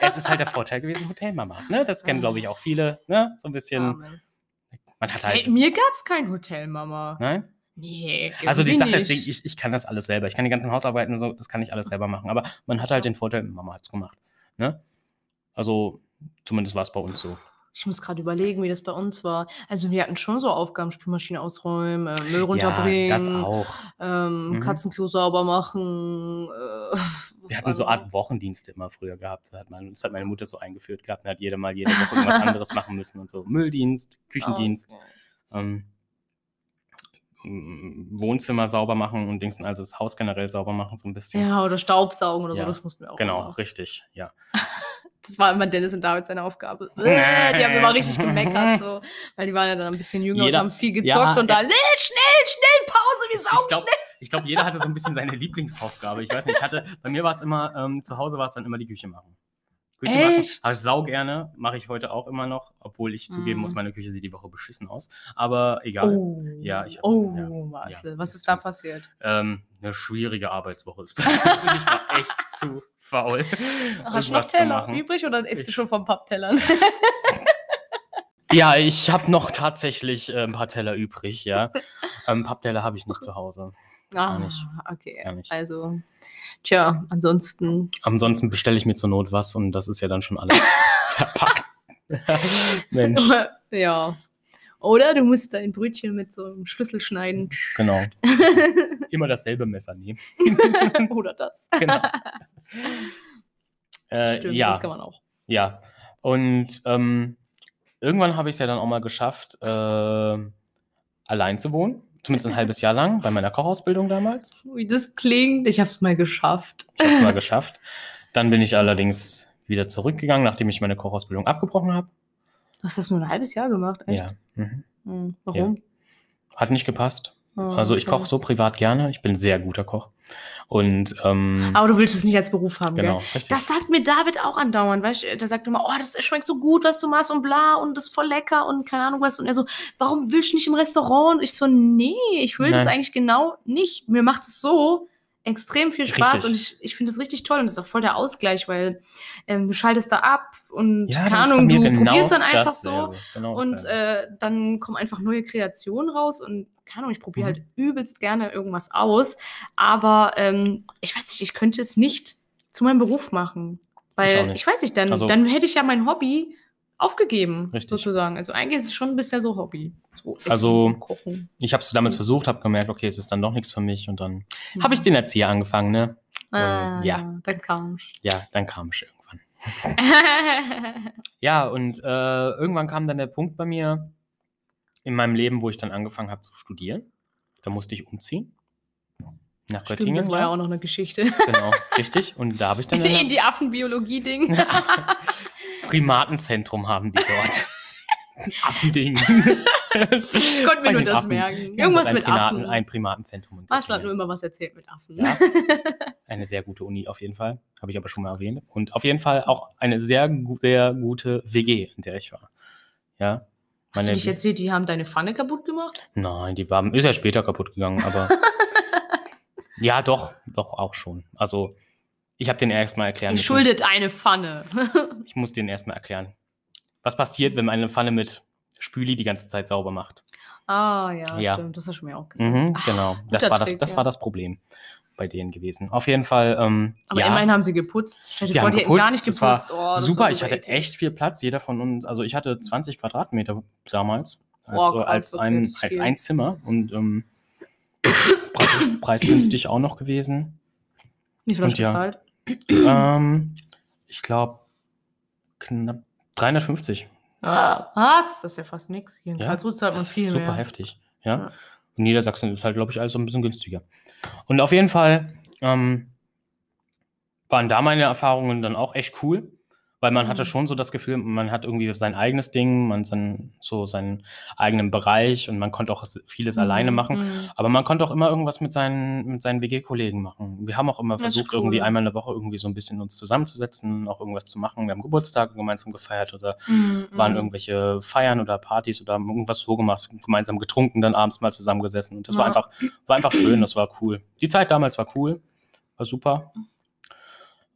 es ist halt der Vorteil gewesen, Hotelmama. Ne? Das kennen, glaube ich, auch viele. Ne? So ein bisschen, Amen. Man hat halt. Hey, mir gab es kein Hotel, Mama. Nein? Nee, Also die Sache ist, nicht. ich, ich kann das alles selber. Ich kann die ganzen Hausarbeiten und so, das kann ich alles selber machen. Aber man hat halt den Vorteil, Mama hat es gemacht. Ne? Also zumindest war es bei uns so. Ich muss gerade überlegen, wie das bei uns war. Also wir hatten schon so Aufgaben, Spülmaschine ausräumen, äh, Müll runterbringen, Ja, das auch. Ähm, Mhm. Katzenklo sauber machen. Äh, Wir hatten so Art Wochendienste immer früher gehabt. Das hat, man, das hat meine Mutter so eingeführt gehabt. Da hat jede mal jede Woche irgendwas anderes machen müssen und so. Mülldienst, Küchendienst, Okay. ähm, Wohnzimmer sauber machen und Dings, also das Haus generell sauber machen, so ein bisschen. Ja, oder Staubsaugen oder so, Ja, das mussten wir auch. Genau, immer. richtig, ja. Das war immer Dennis und David seine Aufgabe. Äh, die haben immer richtig gemeckert, so, weil die waren ja dann ein bisschen jünger Jeder- und haben viel gezockt Ja, und dann, äh, schnell, schnell, Pause, wir saugen Ich glaube, schnell. ich glaub, jeder hatte so ein bisschen seine Lieblingsaufgabe. Ich weiß nicht, ich hatte, bei mir war es immer, ähm, zu Hause war es dann immer die Küche machen. Küche machen. Echt? Aber sau gerne, mache ich heute auch immer noch, obwohl ich zugeben Mm. muss, meine Küche sieht die Woche beschissen aus. Aber egal. Oh, Ja, ich hab- oh, ja, Marcel, ja, was ist da passiert? Ähm, eine schwierige Arbeitswoche ist passiert ich war echt zu faul, Hast du noch Teller übrig oder isst du Ich- schon vom Papptellern? Ja, ich habe noch tatsächlich äh, ein paar Teller übrig, ja. ähm, Pappteller habe ich nicht zu Hause. ah, nicht. okay. Gar nicht. Also, tja, ansonsten. Ansonsten bestelle ich mir zur Not was und das ist ja dann schon alles verpackt. Mensch, ja. Oder du musst dein Brötchen mit so einem Schlüssel schneiden. genau. Immer dasselbe Messer nehmen. oder das. Genau. Äh, Stimmt, ja, das kann man auch. ja. Und ähm, irgendwann habe ich es ja dann auch mal geschafft, äh, allein zu wohnen. Zumindest ein halbes Jahr lang bei meiner Kochausbildung damals. Wie das klingt, ich habe es mal geschafft. Ich habe es mal geschafft. Dann bin ich allerdings wieder zurückgegangen, nachdem ich meine Kochausbildung abgebrochen habe. Du hast das nur ein halbes Jahr gemacht, echt? Ja. Mhm. Hm, warum? Hat nicht gepasst. Ah, Also ich okay. koche so privat gerne. Ich bin ein sehr guter Koch. Und ähm, Aber du willst es nicht als Beruf haben, genau, gell? richtig. Das sagt mir David auch andauernd, weißt du? Der sagt immer, oh, das schmeckt so gut, was du machst und bla und das ist voll lecker und keine Ahnung was. Und er so, warum willst du nicht im Restaurant? Und ich so, nee, ich will das Nein. eigentlich genau nicht. Mir macht es so extrem viel Spaß Richtig. und ich, ich finde es richtig toll und das ist auch voll der Ausgleich, weil ähm, du schaltest da ab und ja, keine Ahnung, du genau probierst dann einfach so. Genau und äh, dann kommen einfach neue Kreationen raus und keine Ahnung, ich probiere Mhm. halt übelst gerne irgendwas aus, aber ähm, ich weiß nicht, ich könnte es nicht zu meinem Beruf machen, weil nicht. ich, weiß nicht, dann, Also- dann hätte ich ja mein Hobby aufgegeben, Richtig. sozusagen. Also eigentlich ist es schon ein bisschen so Hobby. So Also- und Kochen. ich habe es damals versucht, habe gemerkt, okay, es ist dann doch nichts für mich. Und dann habe ich Mhm. den Erzieher angefangen, ne? Ah, ja. Dann kam Ja, dann kam es irgendwann. Ja, und äh, irgendwann kam dann der Punkt bei mir in meinem Leben, wo ich dann angefangen habe zu studieren. Da musste ich umziehen. Nach Stimmt, Göttingen. das war ja auch noch eine Geschichte. Genau, richtig. Und da habe ich dann In die Affenbiologie-Ding. Primatenzentrum haben die dort. Affending. Ich konnte mir nur das merken. Irgendwas ein mit Primaten, Affen. Ein Primatenzentrum. Marcel hat nur immer was erzählt mit Affen. Ja. Eine sehr gute Uni auf jeden Fall. Habe ich aber schon mal erwähnt. Und auf jeden Fall auch eine sehr, sehr gute WG, in der ich war. Ja. Hast du Meine- nicht erzählt, die haben deine Pfanne kaputt gemacht? Nein, die war, ist ja später kaputt gegangen, aber. ja, doch, doch auch schon. Also, ich habe den erstmal erklären müssen. schuldet eine Pfanne. Ich muss den erstmal erklären. Was passiert, wenn man eine Pfanne mit Spüli die ganze Zeit sauber macht? ah, ja, Ja. stimmt. Das hast du mir auch gesagt. Mhm, Ah, genau. Das guter war das, Trick, das ja. war das Problem bei denen gewesen. Auf jeden Fall. Ähm, Aber ja, immerhin haben sie geputzt. Stell dir Die vor, haben die hätten gar nicht geputzt, geputzt. das Oh, das super, war ich hatte echt viel Platz. Jeder von uns, also ich hatte 20 Quadratmeter damals. Oh, Also krass, als, ein, das als viel. ein Zimmer und ähm, pre- preisgünstig auch noch gewesen. Wie viel hast du und ja. bezahlt? Ähm, ich glaube, knapp 350. Ah, was? Das ist ja fast nichts. Hier in Ja, Karlsruhe zahlt man Das ist viel super heftig. Ja. Ja. In Niedersachsen ist halt, glaube ich, alles so ein bisschen günstiger. Und auf jeden Fall ähm, waren da meine Erfahrungen dann auch echt cool, weil man hatte Mhm. schon so das Gefühl, man hat irgendwie sein eigenes Ding, man sein, so seinen eigenen Bereich und man konnte auch vieles alleine machen. Mhm. Aber man konnte auch immer irgendwas mit seinen, mit seinen WG-Kollegen machen. Wir haben auch immer Das versucht, cool. irgendwie einmal in der Woche irgendwie so ein bisschen uns zusammenzusetzen, auch irgendwas zu machen. Wir haben Geburtstage gemeinsam gefeiert oder Mhm. waren Mhm. irgendwelche Feiern oder Partys oder haben irgendwas so gemacht, gemeinsam getrunken, dann abends mal zusammengesessen. Und das war Ja. einfach, war einfach schön, das war cool. Die Zeit damals war cool, war super.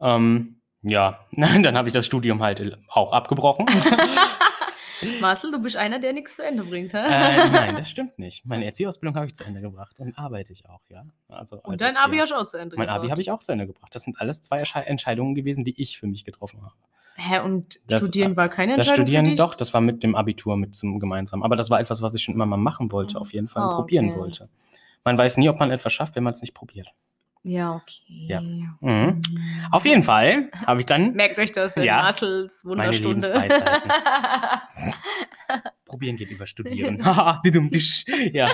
Ähm, ja, dann habe ich das Studium halt auch abgebrochen. Marcel, du bist einer, der nichts zu Ende bringt, hä? äh, nein, das stimmt nicht. Meine Erzieherausbildung habe ich zu Ende gebracht und arbeite ich auch, ja. Also als Und dein. Abi hast du auch zu Ende Mein Abi gebracht. habe ich auch zu Ende gebracht. Das sind alles zwei Entscheidungen gewesen, die ich für mich getroffen habe. Hä, und Das- Studieren war keine Das Entscheidung Studieren, für dich? doch, das war mit dem Abitur mit zum gemeinsam. Aber das war etwas, was ich schon immer mal machen wollte, auf jeden Fall Ah, probieren okay. wollte. Man weiß nie, ob man etwas schafft, wenn man es nicht probiert. Ja, okay. Ja. Mhm. Mhm. Auf jeden Fall habe ich dann Merkt euch das in Ja, Marcels meine Wunderstunde. Lebensweisheiten. probieren geht über studieren. Ja.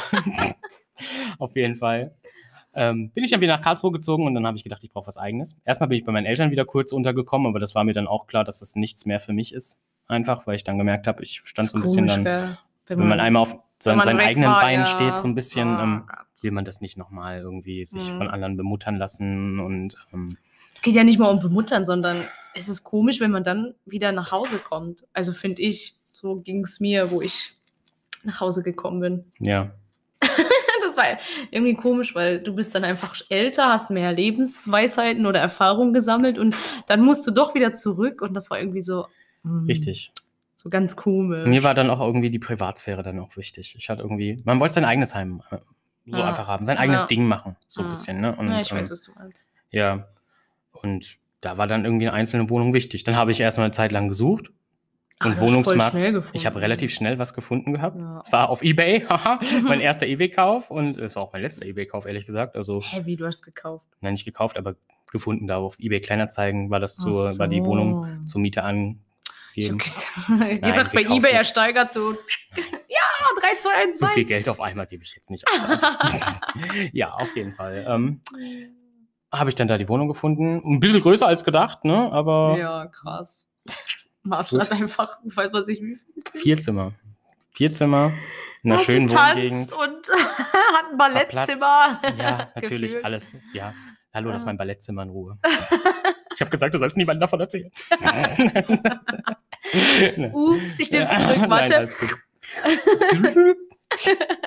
auf jeden Fall. Ähm, bin ich dann wieder nach Karlsruhe gezogen und dann habe ich gedacht, ich brauche was eigenes. Erstmal bin ich bei meinen Eltern wieder kurz untergekommen, aber das war mir dann auch klar, dass das nichts mehr für mich ist. Einfach, weil ich dann gemerkt habe, ich stand so ein bisschen dann, gell? wenn man einmal auf sein, man seinen eigenen war, Beinen ja. steht, so ein bisschen, Oh ähm, will man das nicht nochmal irgendwie sich Mhm. von anderen bemuttern lassen und ähm, Es geht ja nicht mal um Bemuttern, sondern es ist komisch, wenn man dann wieder nach Hause kommt. Also finde ich, so ging es mir, wo ich nach Hause gekommen bin. Ja. Das war irgendwie komisch, weil du bist dann einfach älter, hast mehr Lebensweisheiten oder Erfahrungen gesammelt und dann musst du doch wieder zurück und das war irgendwie so. mm, Richtig. So ganz komisch. Mir war dann auch irgendwie die Privatsphäre dann auch wichtig. Ich hatte irgendwie, man wollte sein eigenes Heim äh, so Ja. einfach haben, sein eigenes Ja. Ding machen, so ein Ja. bisschen, ne? Und, ja, ich weiß, ähm, was du meinst. ja. Und da war dann irgendwie eine einzelne Wohnung wichtig. Dann habe ich erstmal eine Zeit lang gesucht. Ah, Und Wohnungsmarkt. Ich habe relativ schnell was gefunden gehabt. Ja. Es war auf Ebay, haha, mein erster Ebay-Kauf und es war auch mein letzter Ebay-Kauf, ehrlich gesagt. Also, Heavy, du hast gekauft. nein, nicht gekauft, aber gefunden da auf Ebay Kleinanzeigen war das zur, war die so. Wohnung zur Miete angegeben. Hab gesagt, gedacht, bei Ebay nicht. ersteigert so. ja, 3, 2, 1, So 2. viel Geld auf einmal gebe ich jetzt nicht ja, auf jeden Fall. Ähm, habe ich dann da die Wohnung gefunden. Ein bisschen größer als gedacht, ne? Aber Ja, krass. Marcel hat einfach, weiß man nicht wie viel. vier Zimmer. Vier Zimmer in einer schönen Wohngegend. und hat ein Ballettzimmer. Ja, natürlich, gefühlt. alles. Ja, hallo, das ist Ah. mein Ballettzimmer in Ruhe. Ich habe gesagt, du sollst niemandem davon erzählen. Ups, ich zurück, Nein, warte. alles gut.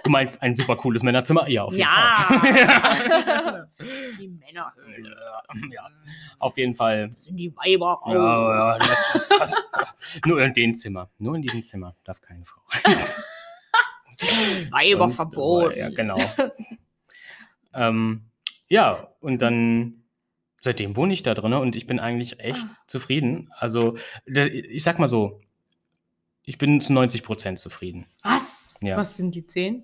Du meinst ein super cooles Männerzimmer? Ja, auf jeden Ja. Fall. Die Männerhöhle. ja, auf jeden Fall. Da sind die Weiber raus. Ja, ja, fast. Nur in dem Zimmer. Nur in diesem Zimmer darf keine Frau. Weiber Sonst- verboten. Ja, genau. ähm, ja, und dann seitdem wohne ich da drin und ich bin eigentlich echt Ah. zufrieden. Also, ich sag mal so, ich bin zu 90 Prozent zufrieden. Was? Ja. Was sind die 10?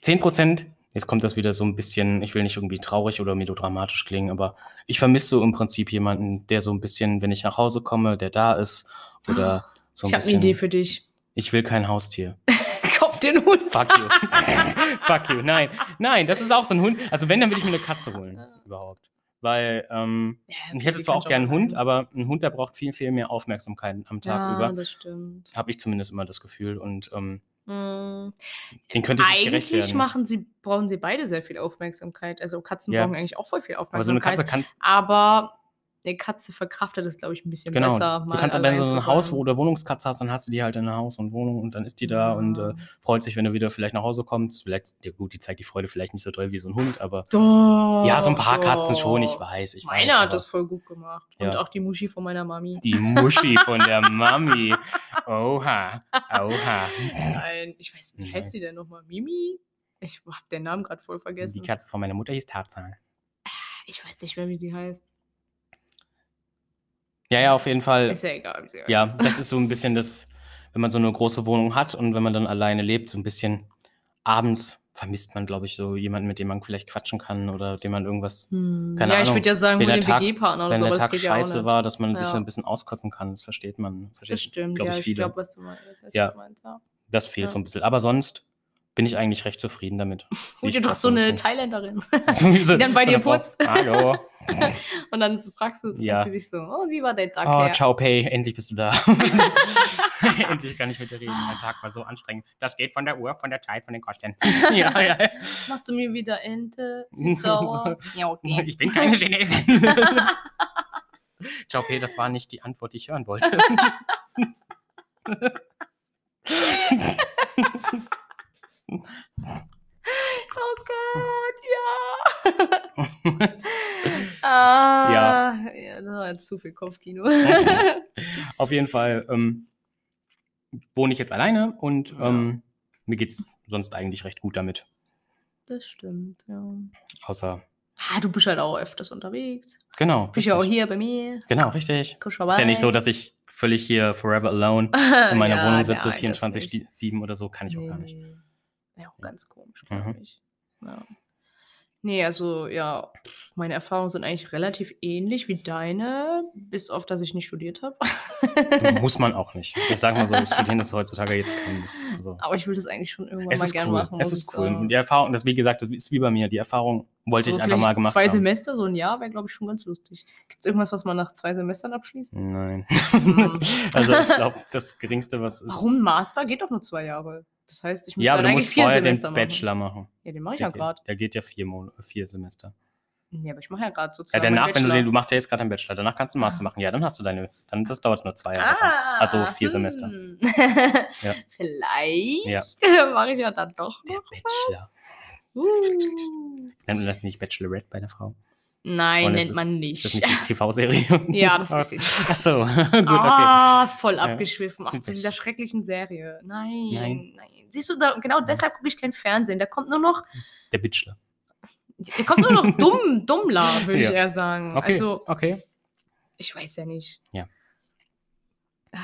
10 Prozent, jetzt kommt das wieder so ein bisschen, ich will nicht irgendwie traurig oder melodramatisch klingen, aber ich vermisse so im Prinzip jemanden, der so ein bisschen, wenn ich nach Hause komme, der da ist oder so ein Ich habe eine bisschen. Idee für dich. Ich will kein Haustier. Kauf den Hund. Fuck you. Fuck you. Nein, nein, das ist auch so ein Hund. Also wenn, dann will ich mir eine Katze holen, überhaupt. Weil ähm, Ja, ich hätte zwar auch du gern einen Hund, aber ein Hund, der braucht viel, viel mehr Aufmerksamkeit am Tag ja, über. das stimmt. Habe ich zumindest immer das Gefühl. Und ähm, Mm. den könnte ich nicht gerecht Eigentlich werden. machen sie, brauchen sie beide sehr viel Aufmerksamkeit. Also Katzen Ja. brauchen eigentlich auch voll viel aber so eine Aufmerksamkeit. Katze kannst Aber eine Katze verkraftet es, glaube ich, ein bisschen Genau. besser. du kannst aber wenn du so ein Haus, wo du Wohnungskatze hast, dann hast du die halt in Haus und Wohnung und dann ist die da Ja. und äh, freut sich, wenn du wieder vielleicht nach Hause kommst. Vielleicht, ja gut, die zeigt die Freude vielleicht nicht so doll wie so ein Hund, aber Doch, ja, so ein paar Katzen schon, ich doch. weiß. Ich Meine weiß, hat das voll gut gemacht. Und Ja. auch die Muschi von meiner Mami. Die Muschi von der Mami. Oha, oha. Nein, ich weiß, wie heißt sie denn nochmal? Mimi? Ich hab den Namen gerade voll Die vergessen. Katze von meiner Mutter hieß Tarzan. Ich weiß nicht mehr, wie sie heißt. Ja, ja, auf jeden Fall. Ist ja egal, wie. Ja, das ist so ein bisschen das, wenn man so eine große Wohnung hat und wenn man dann alleine lebt, so ein bisschen abends vermisst man, glaube ich, so jemanden, mit dem man vielleicht quatschen kann oder dem man irgendwas, Hm, keine ja, ich Ahnung, würde ja sagen, wenn der Tag- WG-Partner oder wenn so, der aber das Tag geht ja auch scheiße nicht. war, dass man sich Ja. so ein bisschen auskotzen kann. Das versteht man, Das versteht, stimmt, glaube ja, ich, ich viele. glaube, was du meinst. Ich weiß, Ja. was du meinst, ja. das fehlt Ja. so ein bisschen. Aber sonst bin ich eigentlich recht zufrieden damit. Hol dir doch so ein eine Thailänderin. die dann bei dir putzt. Hallo. Und dann fragst du Ja. dich so, oh, wie war der Tag Oh, her? ciao, Pay, endlich bist du da. endlich kann ich mit dir reden. Mein Tag war so anstrengend. Das geht von der Uhr, von der Zeit, von den Kosten. ja, ja. Machst du mir wieder Ente? Süß-sauer? ja, okay. Ich bin keine Chinesin. ciao, Pay, das war nicht die Antwort, die ich hören wollte. Oh Gott, ja. ah, Ja. ja. Das war jetzt zu viel Kopfkino. Auf jeden Fall ähm, wohne ich jetzt alleine und Ja. ähm, mir geht's sonst eigentlich recht gut damit. das stimmt, ja. Außer, Ah, du bist halt auch öfters unterwegs. genau. Bist ja auch hier bei mir. Genau, richtig. Kommst Ist ja nicht so, dass ich völlig hier forever alone in meiner ja, Wohnung sitze, nein, das 24-7 oder so, kann ich auch gar nicht. Wäre auch ganz komisch, Mhm. glaube ich. Ja. Nee, also ja, meine Erfahrungen sind eigentlich relativ ähnlich wie deine, bis auf, dass ich nicht studiert habe. Muss man auch nicht. Ich sag mal so, studieren ist heutzutage jetzt kein Muss. Also, Aber ich will das eigentlich schon irgendwann es mal gerne cool. machen. es ist cool. Und die Erfahrung, das wie gesagt, das ist wie bei mir. Die Erfahrung wollte So ich einfach mal gemacht Zwei haben. Semester, so ein Jahr wäre, glaube ich, schon ganz lustig. Gibt es irgendwas, was man nach zwei Semestern abschließt? Nein. Hm. also ich glaube, das Geringste, was ist. Warum? Master geht doch nur zwei Jahre. Das heißt, ich muss Ja, dann aber du eigentlich musst vier vorher den Semester machen. Bachelor machen. Ja, den mache ich Der, ja gerade. der geht ja vier, Mon vier Semester. Nee, aber ich mache ja gerade Ja, sozusagen. danach, meinen wenn du den, du machst ja jetzt gerade einen Bachelor, danach kannst du einen Master machen. Ja, dann hast du deine, dann das dauert nur zwei Jahre. dann. Also vier Semester. hm. Ja. Vielleicht Ja. mache ich ja dann doch Der noch. Bachelor. Uh. Nennt man das nicht Bachelorette bei der Frau? Nein, Oder nennt ist man Ist das nicht. nicht die TV-Serie? Ja, das ist die Ach so, gut, okay. Ah, voll abgeschwiffen. Ach, zu dieser schrecklichen Serie. Nein, Nein. nein. Siehst du, da, genau deshalb gucke ich kein Fernsehen. Da kommt nur noch, Der Bachelor. da kommt nur noch dumm, dummler, würde Ja. ich eher sagen. Okay, Also, okay. ich weiß ja nicht. Ja. Ah.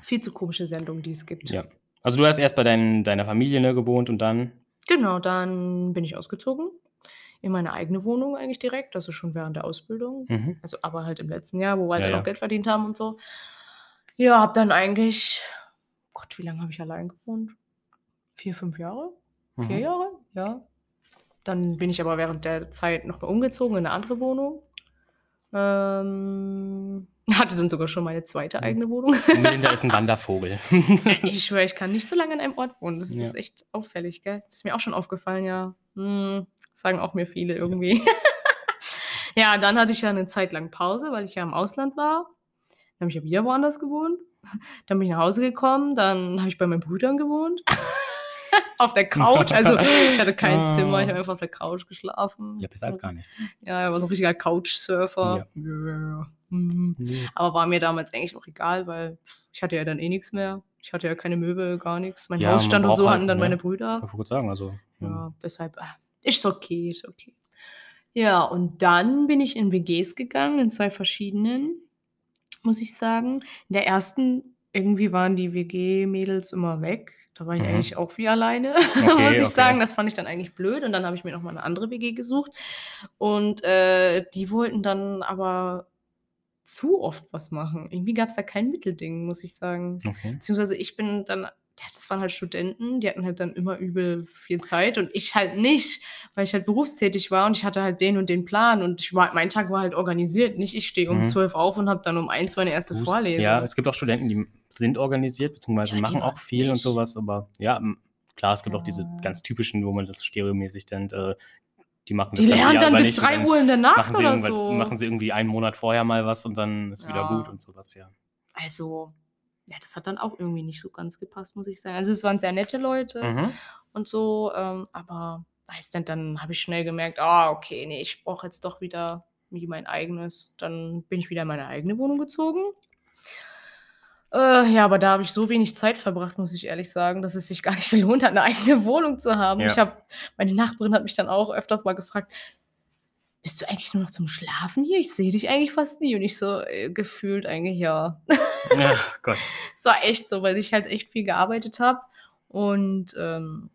Viel zu komische Sendungen, die es gibt. Ja. Also du hast erst bei dein, deiner Familie ne, gewohnt und dann. Genau, dann bin ich ausgezogen. In meine eigene Wohnung eigentlich direkt, also schon während der Ausbildung. Mhm. Also aber halt im letzten Jahr, wo wir halt Ja, dann ja. auch Geld verdient haben und so. Ja, hab dann eigentlich, Gott, wie lange habe ich allein gewohnt? Vier, fünf Jahre? Vier Mhm. Jahre? Ja. Dann bin ich aber während der Zeit nochmal umgezogen in eine andere Wohnung. Ähm, hatte dann sogar schon meine zweite Mhm. eigene Wohnung. Melinda ist ein Wandervogel. ich schwöre, ich kann nicht so lange an einem Ort wohnen. Das Ja. ist echt auffällig, gell? Das ist mir auch schon aufgefallen, ja. Hm, sagen auch mir viele irgendwie. ja, dann hatte ich ja eine Zeit lang Pause, weil ich ja im Ausland war. Dann habe ich ja wieder woanders gewohnt. Dann bin ich nach Hause gekommen. Dann habe ich bei meinen Brüdern gewohnt. auf der Couch. Also ich hatte kein Ah. Zimmer, ich habe einfach auf der Couch geschlafen. ja, besser als gar nichts. Ja, ich war so ein richtiger Couchsurfer. Ja. Mhm. Aber war mir damals eigentlich auch egal, weil ich hatte ja dann eh nichts mehr. Ich hatte ja keine Möbel, gar nichts. Mein Ja, man Hausstand und so halt, hatten dann ne? meine Ich Brüder. wollte kurz sagen, also. Ja, deshalb ah, ist okay, ist okay. Ja, und dann bin ich in WGs gegangen, in zwei verschiedenen, muss ich sagen. In der ersten, irgendwie waren die WG-Mädels immer weg. Da war ich Mhm. eigentlich auch wie alleine, Okay, muss ich okay. sagen. Das fand ich dann eigentlich blöd. Und dann habe ich mir nochmal eine andere WG gesucht. Und äh, die wollten dann aber zu oft was machen. Irgendwie gab es da kein Mittelding, muss ich sagen. Okay. Beziehungsweise ich bin dann, das waren halt Studenten, die hatten halt dann immer übel viel Zeit und ich halt nicht, weil ich halt berufstätig war und ich hatte halt den und den Plan und ich war, mein Tag war halt organisiert, nicht ich stehe um Mhm. zwölf auf und habe dann um eins meine erste Gut. Vorlesung. Ja, es gibt auch Studenten, die sind organisiert, beziehungsweise Ja, die machen auch viel und nicht. sowas, aber ja, klar, es gibt auch diese Ja. ganz typischen, wo man das stereomäßig nennt, äh, die machen die das ganze lernen dann bis nicht und drei dann Uhr in der Nacht machen sie, oder so. machen sie irgendwie einen Monat vorher mal was und dann ist wieder Ja. gut und sowas, ja. Also, ja, das hat dann auch irgendwie nicht so ganz gepasst, muss ich sagen. Also es waren sehr nette Leute. Mhm. und so, ähm, aber weiß nicht, dann habe ich schnell gemerkt, ah, okay, nee, ich brauche jetzt doch wieder wie mein eigenes. Dann bin ich wieder in meine eigene Wohnung gezogen. Äh, ja, aber da habe ich so wenig Zeit verbracht, muss ich ehrlich sagen, dass es sich gar nicht gelohnt hat, eine eigene Wohnung zu haben. Ja. Ich habe, meine Nachbarin hat mich dann auch öfters mal gefragt, bist du eigentlich nur noch zum Schlafen hier? Ich sehe dich eigentlich fast nie. Und ich so, äh, gefühlt eigentlich ja. Ja, Gott. Es war echt so, weil ich halt echt viel gearbeitet habe und ähm,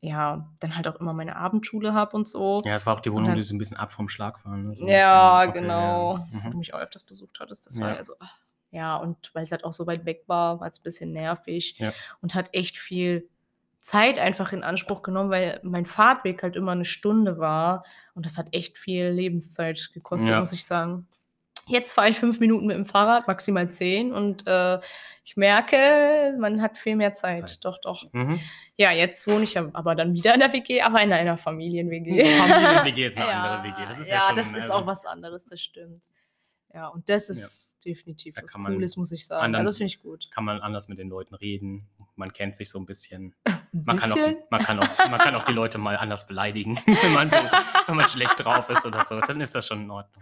ja, dann halt auch immer meine Abendschule habe und so. Ja, es war auch die Wohnung, dann- die so ein bisschen ab vom Schlag war. Ne? So Ja, bisschen- okay, genau. ja. Mhm. du mich auch öfters besucht hattest. Das Ja. war ja so. ach, Ja, und weil es halt auch so weit weg war, war es ein bisschen nervig Ja. und hat echt viel Zeit einfach in Anspruch genommen, weil mein Fahrtweg halt immer eine Stunde war und das hat echt viel Lebenszeit gekostet, Ja. muss ich sagen. Jetzt fahre ich fünf Minuten mit dem Fahrrad, maximal zehn und äh, ich merke, man hat viel mehr Zeit. Zeit. Doch, doch. Mhm. Ja, jetzt wohne ich ja aber dann wieder in der WG, aber in einer Familien-WG. Familien-WG ist eine andere WG. Das ist ja, ja, schon, das ist also, auch was anderes, das stimmt. Ja, und das ist definitiv Da was Cooles, muss ich sagen. anderen- Also das finde ich gut. Kann man anders mit den Leuten reden. Man kennt sich so ein bisschen. Ein Man kann, auch, bisschen. man, kann auch, man kann auch die Leute mal anders beleidigen, wenn man, wenn man schlecht drauf ist oder so. Dann ist das schon in Ordnung.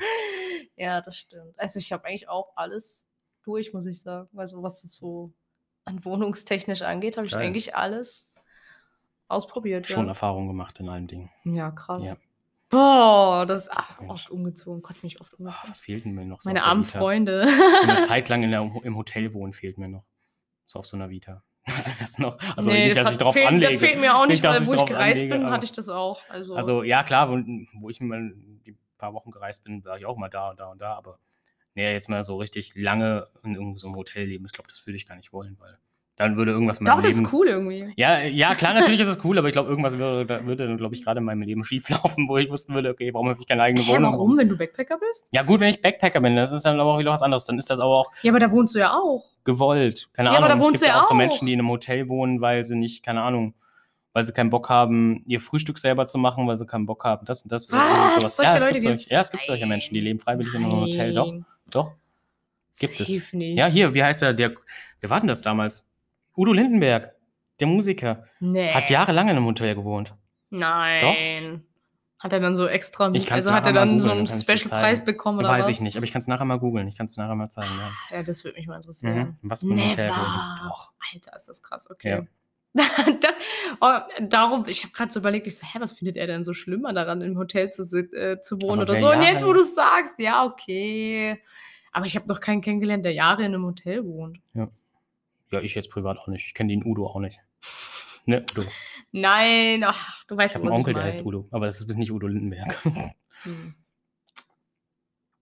Ja, das stimmt. Also ich habe eigentlich auch alles durch, muss ich sagen. Also was das so an wohnungstechnisch angeht, habe ich eigentlich alles ausprobiert. Schon ja. Erfahrung gemacht in allen Dingen. ja, krass. Ja. Boah, das ach, Mensch. oft umgezogen. Gott, mich oft umgezogen. was fehlt mir noch? so Meine armen? Freunde. So eine Zeit lang in der, im Hotel wohnen fehlt mir noch. So auf so einer Vita. Also, das noch, also Nee, nicht, dass hat- ich drauf fehlt, anlege. Das fehlt mir auch Nicht, nicht, dass weil wo ich gereist anlege, bin, hatte ich das auch. Also, Also ja, klar, wo, wo ich mal die paar Wochen gereist bin, war ich auch mal da und da und da, aber nee, jetzt mal so richtig lange in irgendeinem so Hotel leben, ich glaube, das würde ich gar nicht wollen, weil dann würde irgendwas in meinem doch, das Leben... ist cool irgendwie. Ja, ja, klar, natürlich ist es cool, aber ich glaube, irgendwas würde, da würde dann, glaube ich, gerade in meinem Leben schieflaufen, wo ich wussten würde, okay, warum habe ich keine eigene Hä, Wohnung? warum, wenn du Backpacker bist? Ja, gut, wenn ich Backpacker bin, das ist dann aber auch wieder was anderes. Dann ist das aber auch Ja, aber da wohnst du ja auch. gewollt. Keine Ja, aber Ahnung. da es wohnst gibt du ja ja auch so. Menschen, die in einem Hotel wohnen, weil sie nicht, keine Ahnung, weil sie keinen Bock haben, ihr Frühstück selber zu machen, weil sie keinen Bock haben, das und das. Was? Und sowas. Solche Ja, es Leute gibt, solche, ja, es gibt solche Menschen, die leben freiwillig in einem Hotel. Doch, Nein. doch. Gibt es. Safe Nicht. Ja, hier, wie heißt er? Der, wer war denn das damals? Udo Lindenberg, der Musiker. Nee. Hat jahrelang in einem Hotel gewohnt. Nein. Hat er dann so extra, Ich also hat er dann so googeln, einen Special-Preis bekommen oder Weiß was? ich nicht, aber ich kann es nachher mal googeln. Ich kann es nachher mal zeigen. Ja. Ja, das würde mich mal Mhm. interessieren. Was für ein Hotel Never. Doch. Alter, ist das krass, okay. das, oh, darum, ich habe gerade so überlegt, ich so, hä, was findet er denn so schlimmer daran, im Hotel zu, äh, zu wohnen Aber oder so? Und jetzt, Jahre- wo du es sagst, ja, okay. Aber ich habe noch keinen kennengelernt, der Jahre in einem Hotel wohnt. Ja, ich jetzt privat auch nicht. Ich kenne den Udo auch nicht. Ne, Udo. Nein, ach, du weißt Ich habe einen Onkel, der heißt. Udo. Aber das ist nicht Udo Lindenberg. Hm.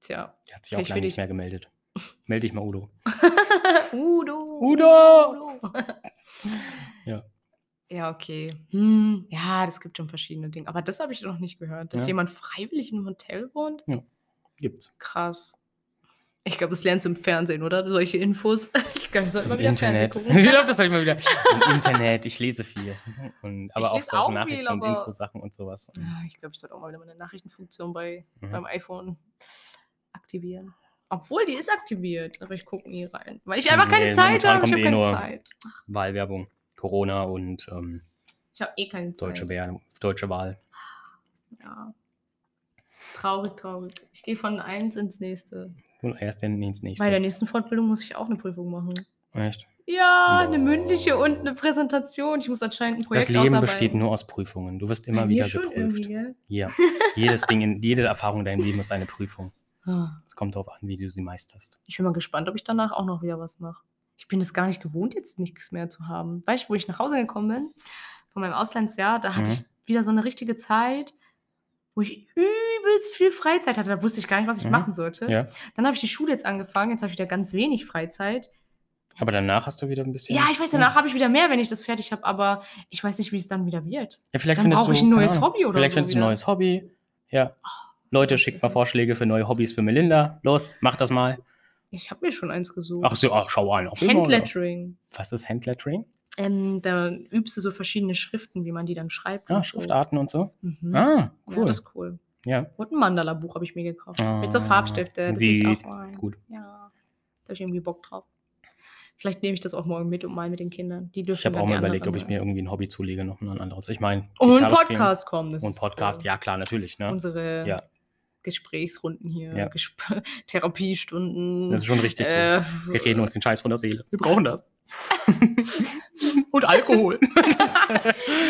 Tja. Der hat sich auch lange nicht ich- mehr gemeldet. Melde dich mal, Udo. Udo. Udo! Udo. Ja. Ja, okay. Hm, ja, das gibt schon verschiedene Dinge. Aber das habe ich noch nicht gehört, dass Ja. jemand freiwillig im Hotel wohnt. Gibt's. Krass. Ich glaube, das lernst du im Fernsehen, oder? Solche Infos. Ich glaube, ich sollte mal Im wieder Internet. Fernsehen Ich gucken. glaube, das soll ich mal wieder. Im Internet. Ich lese viel. Und, aber Ich auch so auch viel, Nachrichten und Infosachen und sowas. Ja, ich glaube, ich sollte auch mal wieder meine Nachrichtenfunktion bei, Mhm. beim iPhone aktivieren. Obwohl, die ist aktiviert, aber ich gucke nie rein. Weil ich einfach keine Nee, Zeit habe. Ich habe eh keine Zeit. Wahlwerbung. Corona und ähm, Ich habe eh keine Zeit. deutsche, Wahl, deutsche Wahl. Ja. Traurig, traurig. Ich gehe von eins ins nächste. Und erst dann ins nächste. Bei der nächsten Fortbildung muss ich auch eine Prüfung machen. Echt? Ja, eine Boah. mündliche und eine Präsentation. Ich muss anscheinend ein Das Projekt Leben ausarbeiten. besteht nur aus Prüfungen. Du wirst immer Bei wieder geprüft. Ja. Jedes Ding, in, jede Erfahrung in deinem Leben ist eine Prüfung. Ah. Es kommt darauf an, wie du sie meisterst. Ich bin mal gespannt, ob ich danach auch noch wieder was mache. Ich bin es gar nicht gewohnt, jetzt nichts mehr zu haben. Weißt du, wo ich nach Hause gekommen bin, von meinem Auslandsjahr, da hatte Mhm. ich wieder so eine richtige Zeit, wo ich übelst viel Freizeit hatte. Da wusste ich gar nicht, was ich Mhm. machen sollte. Ja. Dann habe ich die Schule jetzt angefangen, jetzt habe ich wieder ganz wenig Freizeit. Aber danach hast du wieder ein bisschen. Ja, ich weiß, danach habe ich wieder mehr, wenn ich das fertig habe, aber ich weiß nicht, wie es dann wieder wird. Ja, vielleicht Dann findest brauche du ich ein neues Hobby oder Vielleicht so findest du ein neues Hobby. Ja. Leute, das schickt mal. Vorschläge für neue Hobbys für Melinda. Los, mach das mal. Ich habe mir schon eins gesucht. Ach so, ach, schau an. Auf? Handlettering. Was ist Handlettering? Ähm, da übst du so verschiedene Schriften, wie man die dann schreibt. Ja, und so. Schriftarten und so. Mhm. Ah, Ja, cool. das ist cool. Ja, Und ein Mandala-Buch habe ich mir gekauft. Mit so Ah, Farbstifte. Das sieht auch rein. gut. Ja, da habe ich irgendwie Bock drauf. Vielleicht nehme ich das auch morgen mit und mal mit den Kindern. Die dürfen ich habe auch mal überlegt, ob ich mir irgendwie ein Hobby zulege, noch ein anderes. Ich meine, Und spielen Podcast kommen. Das Und Podcast, ja klar, natürlich. Ne? Unsere Ja. Gesprächsrunden hier, Ja. Gesp Therapiestunden. Das ist schon richtig äh, so. Wir reden uns den Scheiß von der Seele. Wir brauchen das. und Alkohol.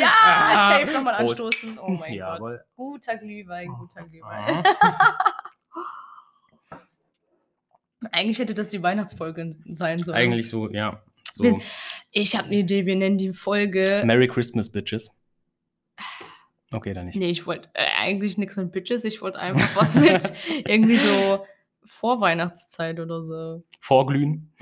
Ja, Ah, safe nochmal anstoßen. Oh mein Jawohl. Gott. Guter Glühwein, guter Glühwein. Eigentlich hätte das die Weihnachtsfolge sein sollen. Eigentlich so, ja. So. Ich habe eine Idee, wir nennen die Folge. Merry Christmas, Bitches. Okay, dann nicht. Nee, ich wollte äh, eigentlich nichts mit Bitches, ich wollte einfach was mit irgendwie so Vorweihnachtszeit oder so. Vorglühen.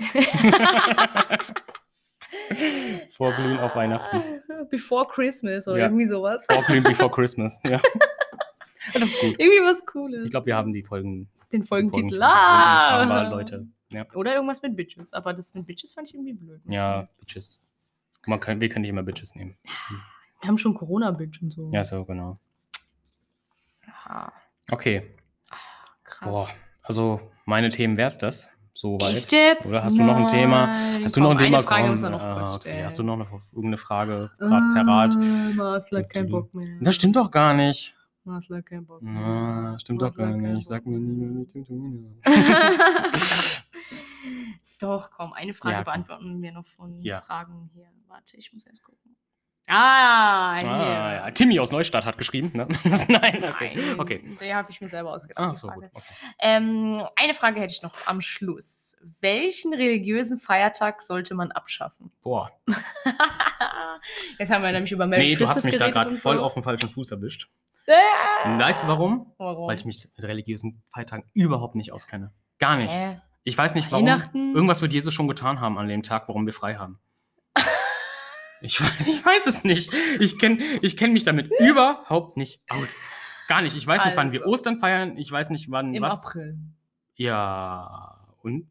Vorglühen auf Weihnachten. Before Christmas oder Ja. irgendwie sowas. Vorglühen before Christmas. Ja. Das ist gut. Irgendwie was Cooles. Ich glaube, wir haben die Folgen. Den Folgentitel. Folgen- Ah! Aber Leute. Ja, Oder irgendwas mit Bitches. Aber das mit Bitches fand ich irgendwie blöd. ja Bitches. Man kann, wir können nicht immer Bitches nehmen. Wir haben schon Corona-Bitch und so. Ja, so, genau. Ja, Okay. krass. Boah. Also, meine Themen wär's das. Soweit. Echt jetzt? Oder hast du noch ein Thema? Hast du noch ein Thema? Frage Komm, ah, okay. Hast du noch eine, irgendeine Frage gerade parat? Ah, Masler, kein Bock mehr. Das stimmt doch gar nicht. Kein Bock mehr. Na, stimmt doch gar nicht. Sag mir nie, mehr. ich zu tun. Doch, komm, eine Frage Ja, beantworten wir noch von Ja. Fragen hier. Warte, ich muss erst gucken. Ah. Ah, ja. Timmy aus Neustadt hat geschrieben. Ne? Nein, okay. Nein, okay. Der habe ich mir selber ausgedacht. Ah, die so Frage. gut. Okay. Ähm, eine Frage hätte ich noch am Schluss. Welchen religiösen Feiertag sollte man abschaffen? Boah. Jetzt haben wir nämlich über Merry Nee, du Christmas hast mich da gerade voll so. auf dem falschen Fuß erwischt. Äh, Weißt du warum? warum? Weil ich mich mit religiösen Feiertagen überhaupt nicht auskenne. Gar nicht. Hä? Ich weiß nicht warum. Irgendwas wird Jesus schon getan haben an dem Tag, warum wir frei haben. Ich, ich weiß es nicht. Ich kenne ich kenn mich damit überhaupt nicht aus. Gar nicht. Ich weiß nicht, wann wir Also. Ostern feiern. Ich weiß nicht, wann Im was. April. Ja. Und?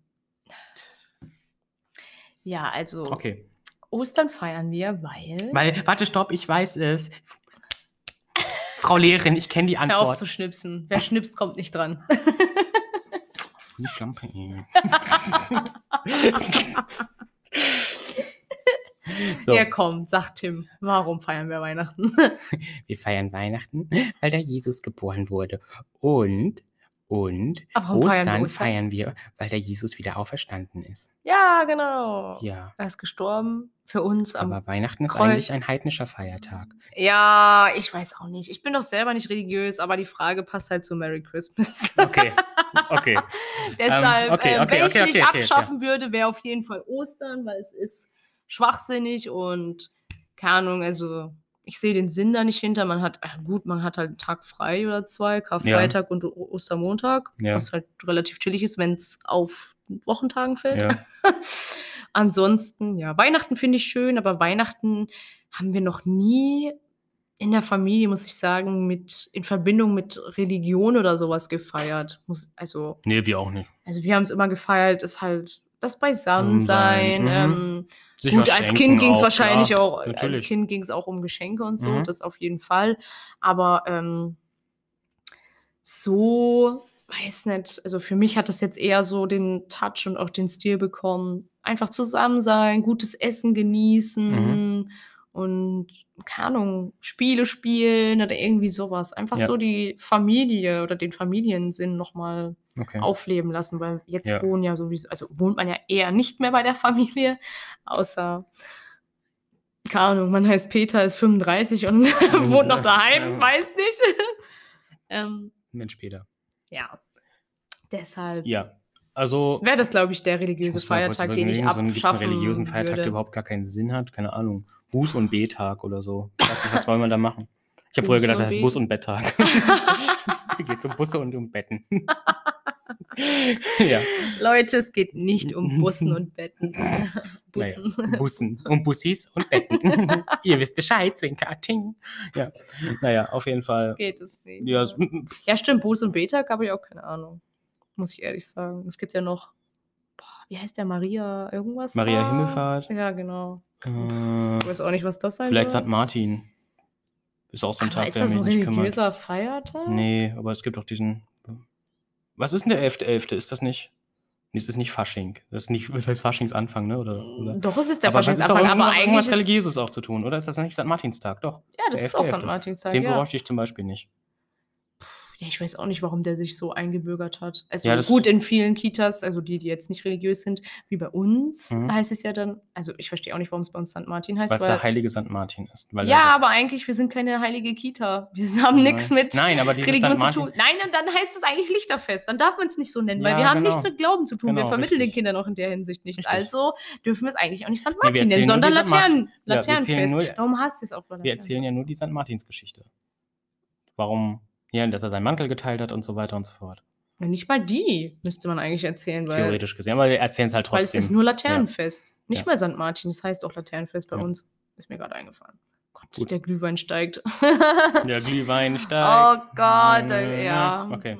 Ja, also Okay. Ostern feiern wir, weil. Weil, warte, stopp, ich weiß es. Frau Lehrerin, ich kenne die Hör auf Antwort. zu schnipsen. Wer schnipst, kommt nicht dran. Die Schlampe. so, Ja, komm, sagt Tim. Warum feiern wir Weihnachten? wir feiern Weihnachten, weil da Jesus geboren wurde. Und, und feiern Ostern Ostern? feiern wir, weil der Jesus wieder auferstanden ist. ja, genau. Ja, Er ist gestorben für uns am. aber Weihnachten ist Kreuz. eigentlich ein heidnischer Feiertag. Ja, ich weiß auch nicht. Ich bin doch selber nicht religiös, aber die Frage passt halt zu Merry Christmas. Okay, okay. Deshalb, okay, ähm, okay, wenn ich okay, nicht okay, okay, abschaffen würde, wäre auf jeden Fall Ostern, weil es ist schwachsinnig und keine Ahnung, also ich sehe den Sinn da nicht hinter. Man hat, gut, man hat halt einen Tag frei oder zwei, Karfreitag und O- Ostermontag, Ja. was halt relativ chillig ist, wenn es auf Wochentagen fällt. Ja. Ansonsten, ja, Weihnachten finde ich schön, aber Weihnachten haben wir noch nie in der Familie, muss ich sagen, mit in Verbindung mit Religion oder sowas gefeiert. Muss, also, Nee, wir auch nicht. also wir haben es immer gefeiert, ist halt das Beisammensein. Zusammensein, Ähm, gut, als Kind ging es wahrscheinlich klar, auch, als natürlich. Kind ging es auch um Geschenke und so, Mhm. das auf jeden Fall. Aber ähm, so, weiß nicht, also für mich hat das jetzt eher so den Touch und auch den Stil bekommen. Einfach zusammen sein, gutes Essen genießen Mhm. und, keine Ahnung, Spiele spielen oder irgendwie sowas. Einfach Ja. so die Familie oder den Familiensinn nochmal Okay. aufleben lassen, weil jetzt Ja. wohnen ja sowieso, also wohnt man ja eher nicht mehr bei der Familie, außer, keine Ahnung, man heißt Peter, ist 35 und wohnt noch daheim, weiß nicht. ähm, Mensch, Peter. ja, deshalb Ja, also. wäre das, glaube ich, der ich religiöse kurz Feiertag, den ich überlegen, so einen, abschaffen religiösen Feiertag, würde. der überhaupt gar keinen Sinn hat. Keine Ahnung. Buß- und B-Tag oder so. Nicht, was wollen wir da machen? Ich habe früher gedacht, das heißt Bus- und Betttag. Geht um Busse und um Betten. ja, Leute, es geht nicht um Bussen und Betten. naja. Bussen. Bussen und Bussis und Betten. Ihr wisst Bescheid, Zwinker, Ting. Ja, naja, auf jeden Fall. Geht es nicht. Ja, Ja. es- stimmt, Buß und Betag habe ich auch keine Ahnung. Muss ich ehrlich sagen. Es gibt ja noch, boah, wie heißt der, Maria irgendwas? Maria Tag? Himmelfahrt. Ja, genau. Äh, Ich weiß auch nicht, was das sein vielleicht. St. Martin. Ist auch so ein Aber Tag, ist der das mich ein nicht kümmert. religiöser Feiertag? Nee, aber es gibt auch diesen. Was ist denn der 11.11.? Ist das nicht? Nee, Es ist nicht Fasching. Das ist nicht, was heißt Faschingsanfang, ne? Oder, oder? Doch, es ist der aber es ist doch Faschingsanfang, aber eigentlich irgendwas ist, Religiöses auch zu tun, oder? Ist das nicht St. Martinstag? Doch. ja, das ist auch 11.11.. St. Martinstag, Den ja. bräuchte ich zum Beispiel nicht. Ja. Ich weiß auch nicht, warum der sich so eingebürgert hat. Also Ja, gut, in vielen Kitas, also die, die jetzt nicht religiös sind, wie bei uns, Mhm. heißt es ja dann, also ich verstehe auch nicht, warum es bei uns St. Martin heißt, Weil es weil, der heilige St. Martin ist. Weil ja, er- aber eigentlich, wir sind keine heilige Kita. Wir haben nichts mit Nein, aber Religion zu tun. Nein, und dann heißt es eigentlich Lichterfest. Dann darf man es nicht so nennen, weil Ja, wir haben genau. nichts mit Glauben zu tun. wir Genau, vermitteln richtig. den Kindern auch in der Hinsicht nichts. Also dürfen wir es eigentlich auch nicht St. wir Martin erzählen nennen, sondern Laternen, wir erzählen Laternenfest. nur- Warum hast du es auch bei Wir erzählen ja nur die St. Martins-Geschichte. Warum, ja, dass er seinen Mantel geteilt hat und so weiter und so fort. Ja, nicht mal die müsste man eigentlich erzählen, weil, Theoretisch gesehen, aber wir erzählen es halt weil es trotzdem. ist nur Laternenfest. Nicht Ja. mal St. Martin, das heißt auch Laternenfest bei Ja. uns. Ist mir gerade eingefallen. Gott, Gut. der Glühwein steigt. Der Glühwein steigt. Oh Gott, äh, ja. Okay.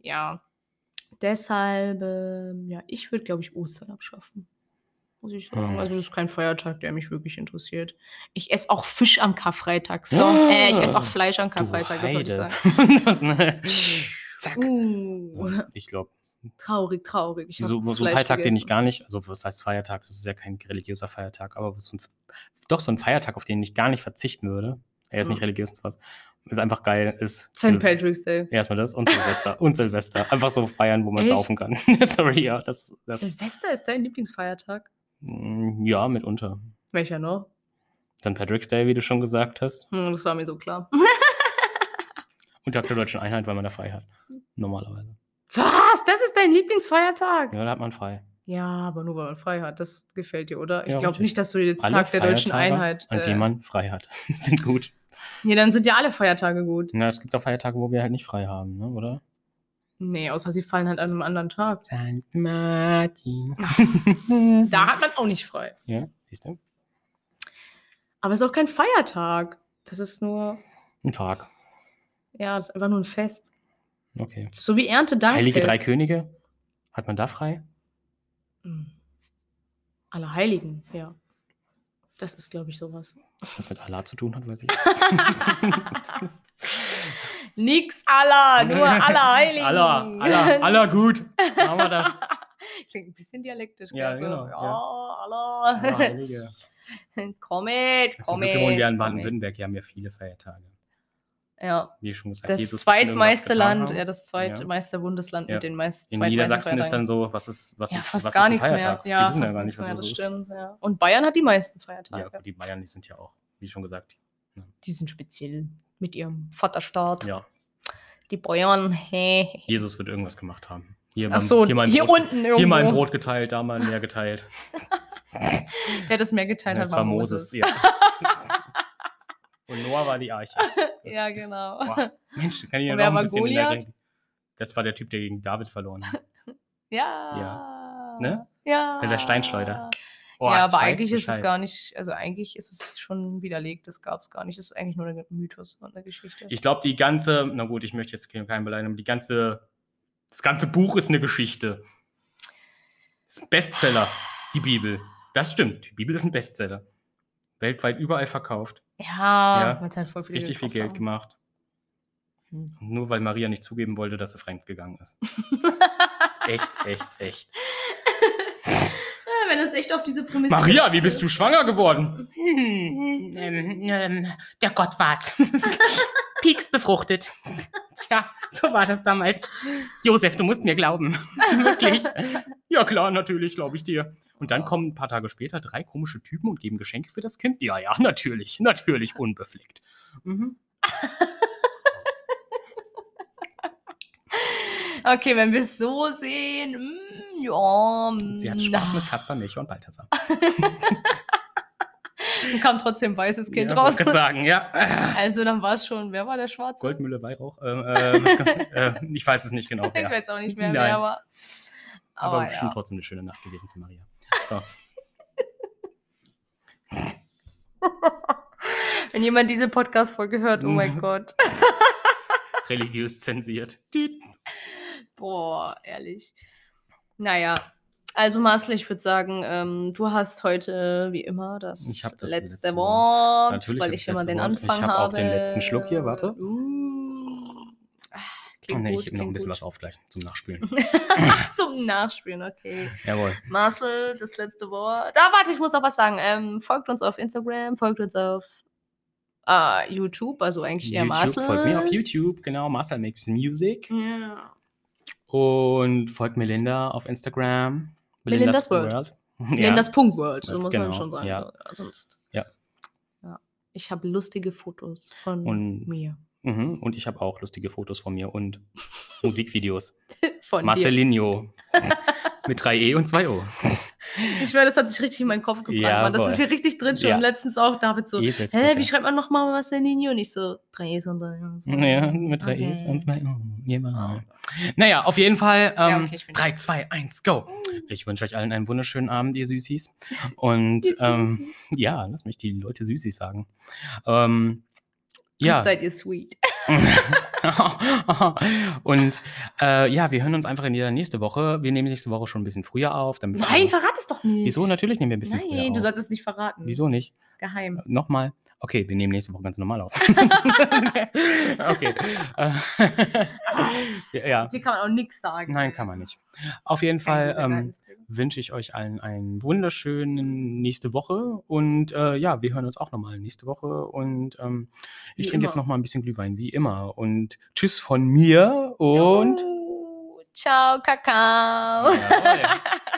Ja. Deshalb, ähm, ja, ich würde, glaube ich, Ostern abschaffen. Muss ich sagen. Hm. Also, das ist kein Feiertag, der mich wirklich interessiert. Ich esse auch Fisch am Karfreitag. So, Ah. äh, ich esse auch Fleisch am Karfreitag, das wollte ich sagen. das, ne? Zack. Uh, Ich glaube, traurig, traurig. Ich so, so ein Feiertag, den ich gar nicht, also was heißt Feiertag, das ist ja kein religiöser Feiertag, aber so ein, doch so ein Feiertag, auf den ich gar nicht verzichten würde. Er ist nicht Mhm. religiös, ist was. Ist einfach geil, ist. St. Patrick's Day. Erstmal das und Silvester. und Silvester. Einfach so feiern, wo man saufen kann. Sorry, ja, das, das Silvester ist dein Lieblingsfeiertag? Mm, ja, mitunter. Welcher noch? St. Patrick's Day, wie du schon gesagt hast. Hm, das war mir so klar. Und Tag der Deutschen Einheit, weil man da frei hat. Normalerweise. Was? Das ist dein Lieblingsfeiertag? Ja, da hat man frei. Ja, aber nur weil man frei hat. Das gefällt dir, oder? Ich Ja, glaube nicht, dass du jetzt Tag der deutschen Feiertage, Einheit. An äh, denen man frei hat. sind gut. Nee, dann sind ja alle Feiertage gut. Na, es gibt auch Feiertage, wo wir halt nicht frei haben, ne? oder? Nee, außer sie fallen halt an einem anderen Tag. St. Martin. Da hat man auch nicht frei. Ja, siehst du? Aber es ist auch kein Feiertag. Das ist nur, Ein Tag. ja, das ist einfach nur ein Fest. Okay. So wie Erntedankfest. Heilige Drei Könige. Hat man da frei? Hm. Alle Heiligen, ja. Das ist, glaube ich, sowas. Was das mit Allah zu tun hat, weiß ich. Nix Allah, nur Allah Heiligen. Allah, Allah, Allah gut. Machen wir das. Klingt ein bisschen dialektisch. Ja, so. genau, Ja, ja. Allah. Heilige. Zum Glück mit. wohnen wir in. Baden-Württemberg, hier haben wir viele Feiertage. Ja, Wie schon gesagt, das Jesus zweitmeiste Land, haben. ja, das zweitmeiste Bundesland Ja. mit den meisten In zweitmeisten Niedersachsen ist Feiertagen. dann so, was ist, was ja, ist, fast was gar ist nichts mehr. Feiertag? Ja, wir wissen ja gar nicht, nichts was mehr, das ist. stimmt. Ja. Und Bayern hat die meisten Ja, Feiertage. gut, die Bayern, die sind ja auch, wie schon gesagt, Die sind speziell mit ihrem Vaterstaat. ja, Die Bayern, hä. Jesus wird irgendwas gemacht haben. Hier, Ach so, hier, mal ein hier Brot, unten irgendwo. hier mal ein Brot geteilt, da mal ein Meer geteilt. Der das mehr geteilt hat, das war Moses, ja. Und Noah war die Arche. Ja, genau. Boah, Mensch, kann ich ja noch wer ein war bisschen in der Goliath? Das war der Typ, der gegen David verloren hat. Ja. Ja. Ne? Ja. Der Steinschleuder. Oh, ja, aber eigentlich ist es gar nicht, also eigentlich ist es schon widerlegt, das gab es gar nicht. Das ist eigentlich nur ein Mythos und eine Geschichte. Ich glaube, die ganze, na gut, ich möchte jetzt keinen beleidigen, die ganze, das ganze Buch ist eine Geschichte. Das Bestseller, die Bibel. Das stimmt, die Bibel ist ein Bestseller. Weltweit überall verkauft. ja, Ja, weil es halt voll viele Richtig viel Geld haben. gemacht. Hm. Nur weil Maria nicht zugeben wollte, dass sie fremd gegangen ist. echt, echt, echt. Wenn es echt auf diese Prämisse. Maria, wie bist du schwanger geworden? Hm, ähm, ähm, der Gott war's. Pieks befruchtet. Tja, so war das damals. Josef, du musst mir glauben. Wirklich. Ja, klar, natürlich, glaube ich dir. Und dann kommen ein paar Tage später drei komische Typen und geben Geschenke für das Kind. Ja, ja, natürlich, natürlich unbefleckt. Mhm. Okay, wenn wir es so sehen, mm, ja. mm, Sie hatte Spaß mit Kaspar, Melchior und Balthasar. Dann kam trotzdem weißes Kind ja, raus. grad sagen, ja. Also dann war es schon, wer war der Schwarze? Goldmühle, Weihrauch. Äh, äh, äh, ich weiß es nicht genau. Ich Wer. weiß auch nicht mehr, Nein. wer war. Aber, Aber, bestimmt ja. trotzdem eine schöne Nacht gewesen für Maria. So. Wenn jemand diese Podcast-Folge hört, oh mein Gott. Religiös zensiert. Boah, ehrlich. Naja, also Marcel, ich würde sagen, ähm, du hast heute wie immer das, Ich das letzte, letzte Wort. Natürlich weil ich ich immer den Wort. Anfang Ich hab habe. auch den letzten Schluck hier, warte. Uh. Ah, Klingt nee, gut, ich habe noch ein bisschen gut. was aufgleichen zum Nachspülen. Zum Nachspielen, okay. Jawohl. Marcel, das letzte Wort. Da, warte, ich muss noch was sagen. Ähm, folgt uns auf Instagram, folgt uns auf äh, YouTube, also eigentlich eher YouTube, Marcel. folgt mir auf YouTube, genau, Marcel Makes Music. Ja. Und folgt Melinda auf Instagram. Melinda's World. In das Punkt World, so muss Genau, man schon sagen. ja. Sonst. Ja. ja. Ich habe lustige Fotos von Und- mir. Mhm. Und ich habe auch lustige Fotos von mir und Musikvideos. Von. Marcelinho. Mit 3E und 2O. Ich schwöre, das hat sich richtig in meinen Kopf gebrannt. Ja. Das ist hier richtig drin schon. Ja. Letztens auch David so, E hä, gut, wie ja. schreibt man nochmal Marcelinho? Und ich so, drei E's und drei O's. Ja, mit 3 Okay. E's und 2 O. Genau. Naja, auf jeden Fall. Ja, Ähm, okay, ich bin 3, 2, 1, go. Ich wünsche euch allen einen wunderschönen Abend, ihr Süßis. Und ähm, ja, lass mich die Leute Süßis sagen. Ähm, ja. Seid ihr sweet. und äh, ja, wir hören uns einfach in der nächste Woche. Wir nehmen nächste Woche schon ein bisschen früher auf. Damit Nein, verrat es doch nicht. Wieso? Natürlich nehmen wir ein bisschen früher Nein, auf. du sollst es nicht verraten. Wieso nicht? Geheim. Nochmal. Okay, wir nehmen nächste Woche ganz normal auf. okay. Ja. Dir kann man auch nichts sagen. Nein, kann man nicht. Auf jeden Fall ähm, wünsche ich euch allen einen wunderschönen nächste Woche und äh, ja, wir hören uns auch nochmal nächste Woche und ähm, ich Wie trinke jetzt nochmal ein bisschen Glühwein, wie immer. Und tschüss von mir und Oh, ciao, Kakao. Jawohl.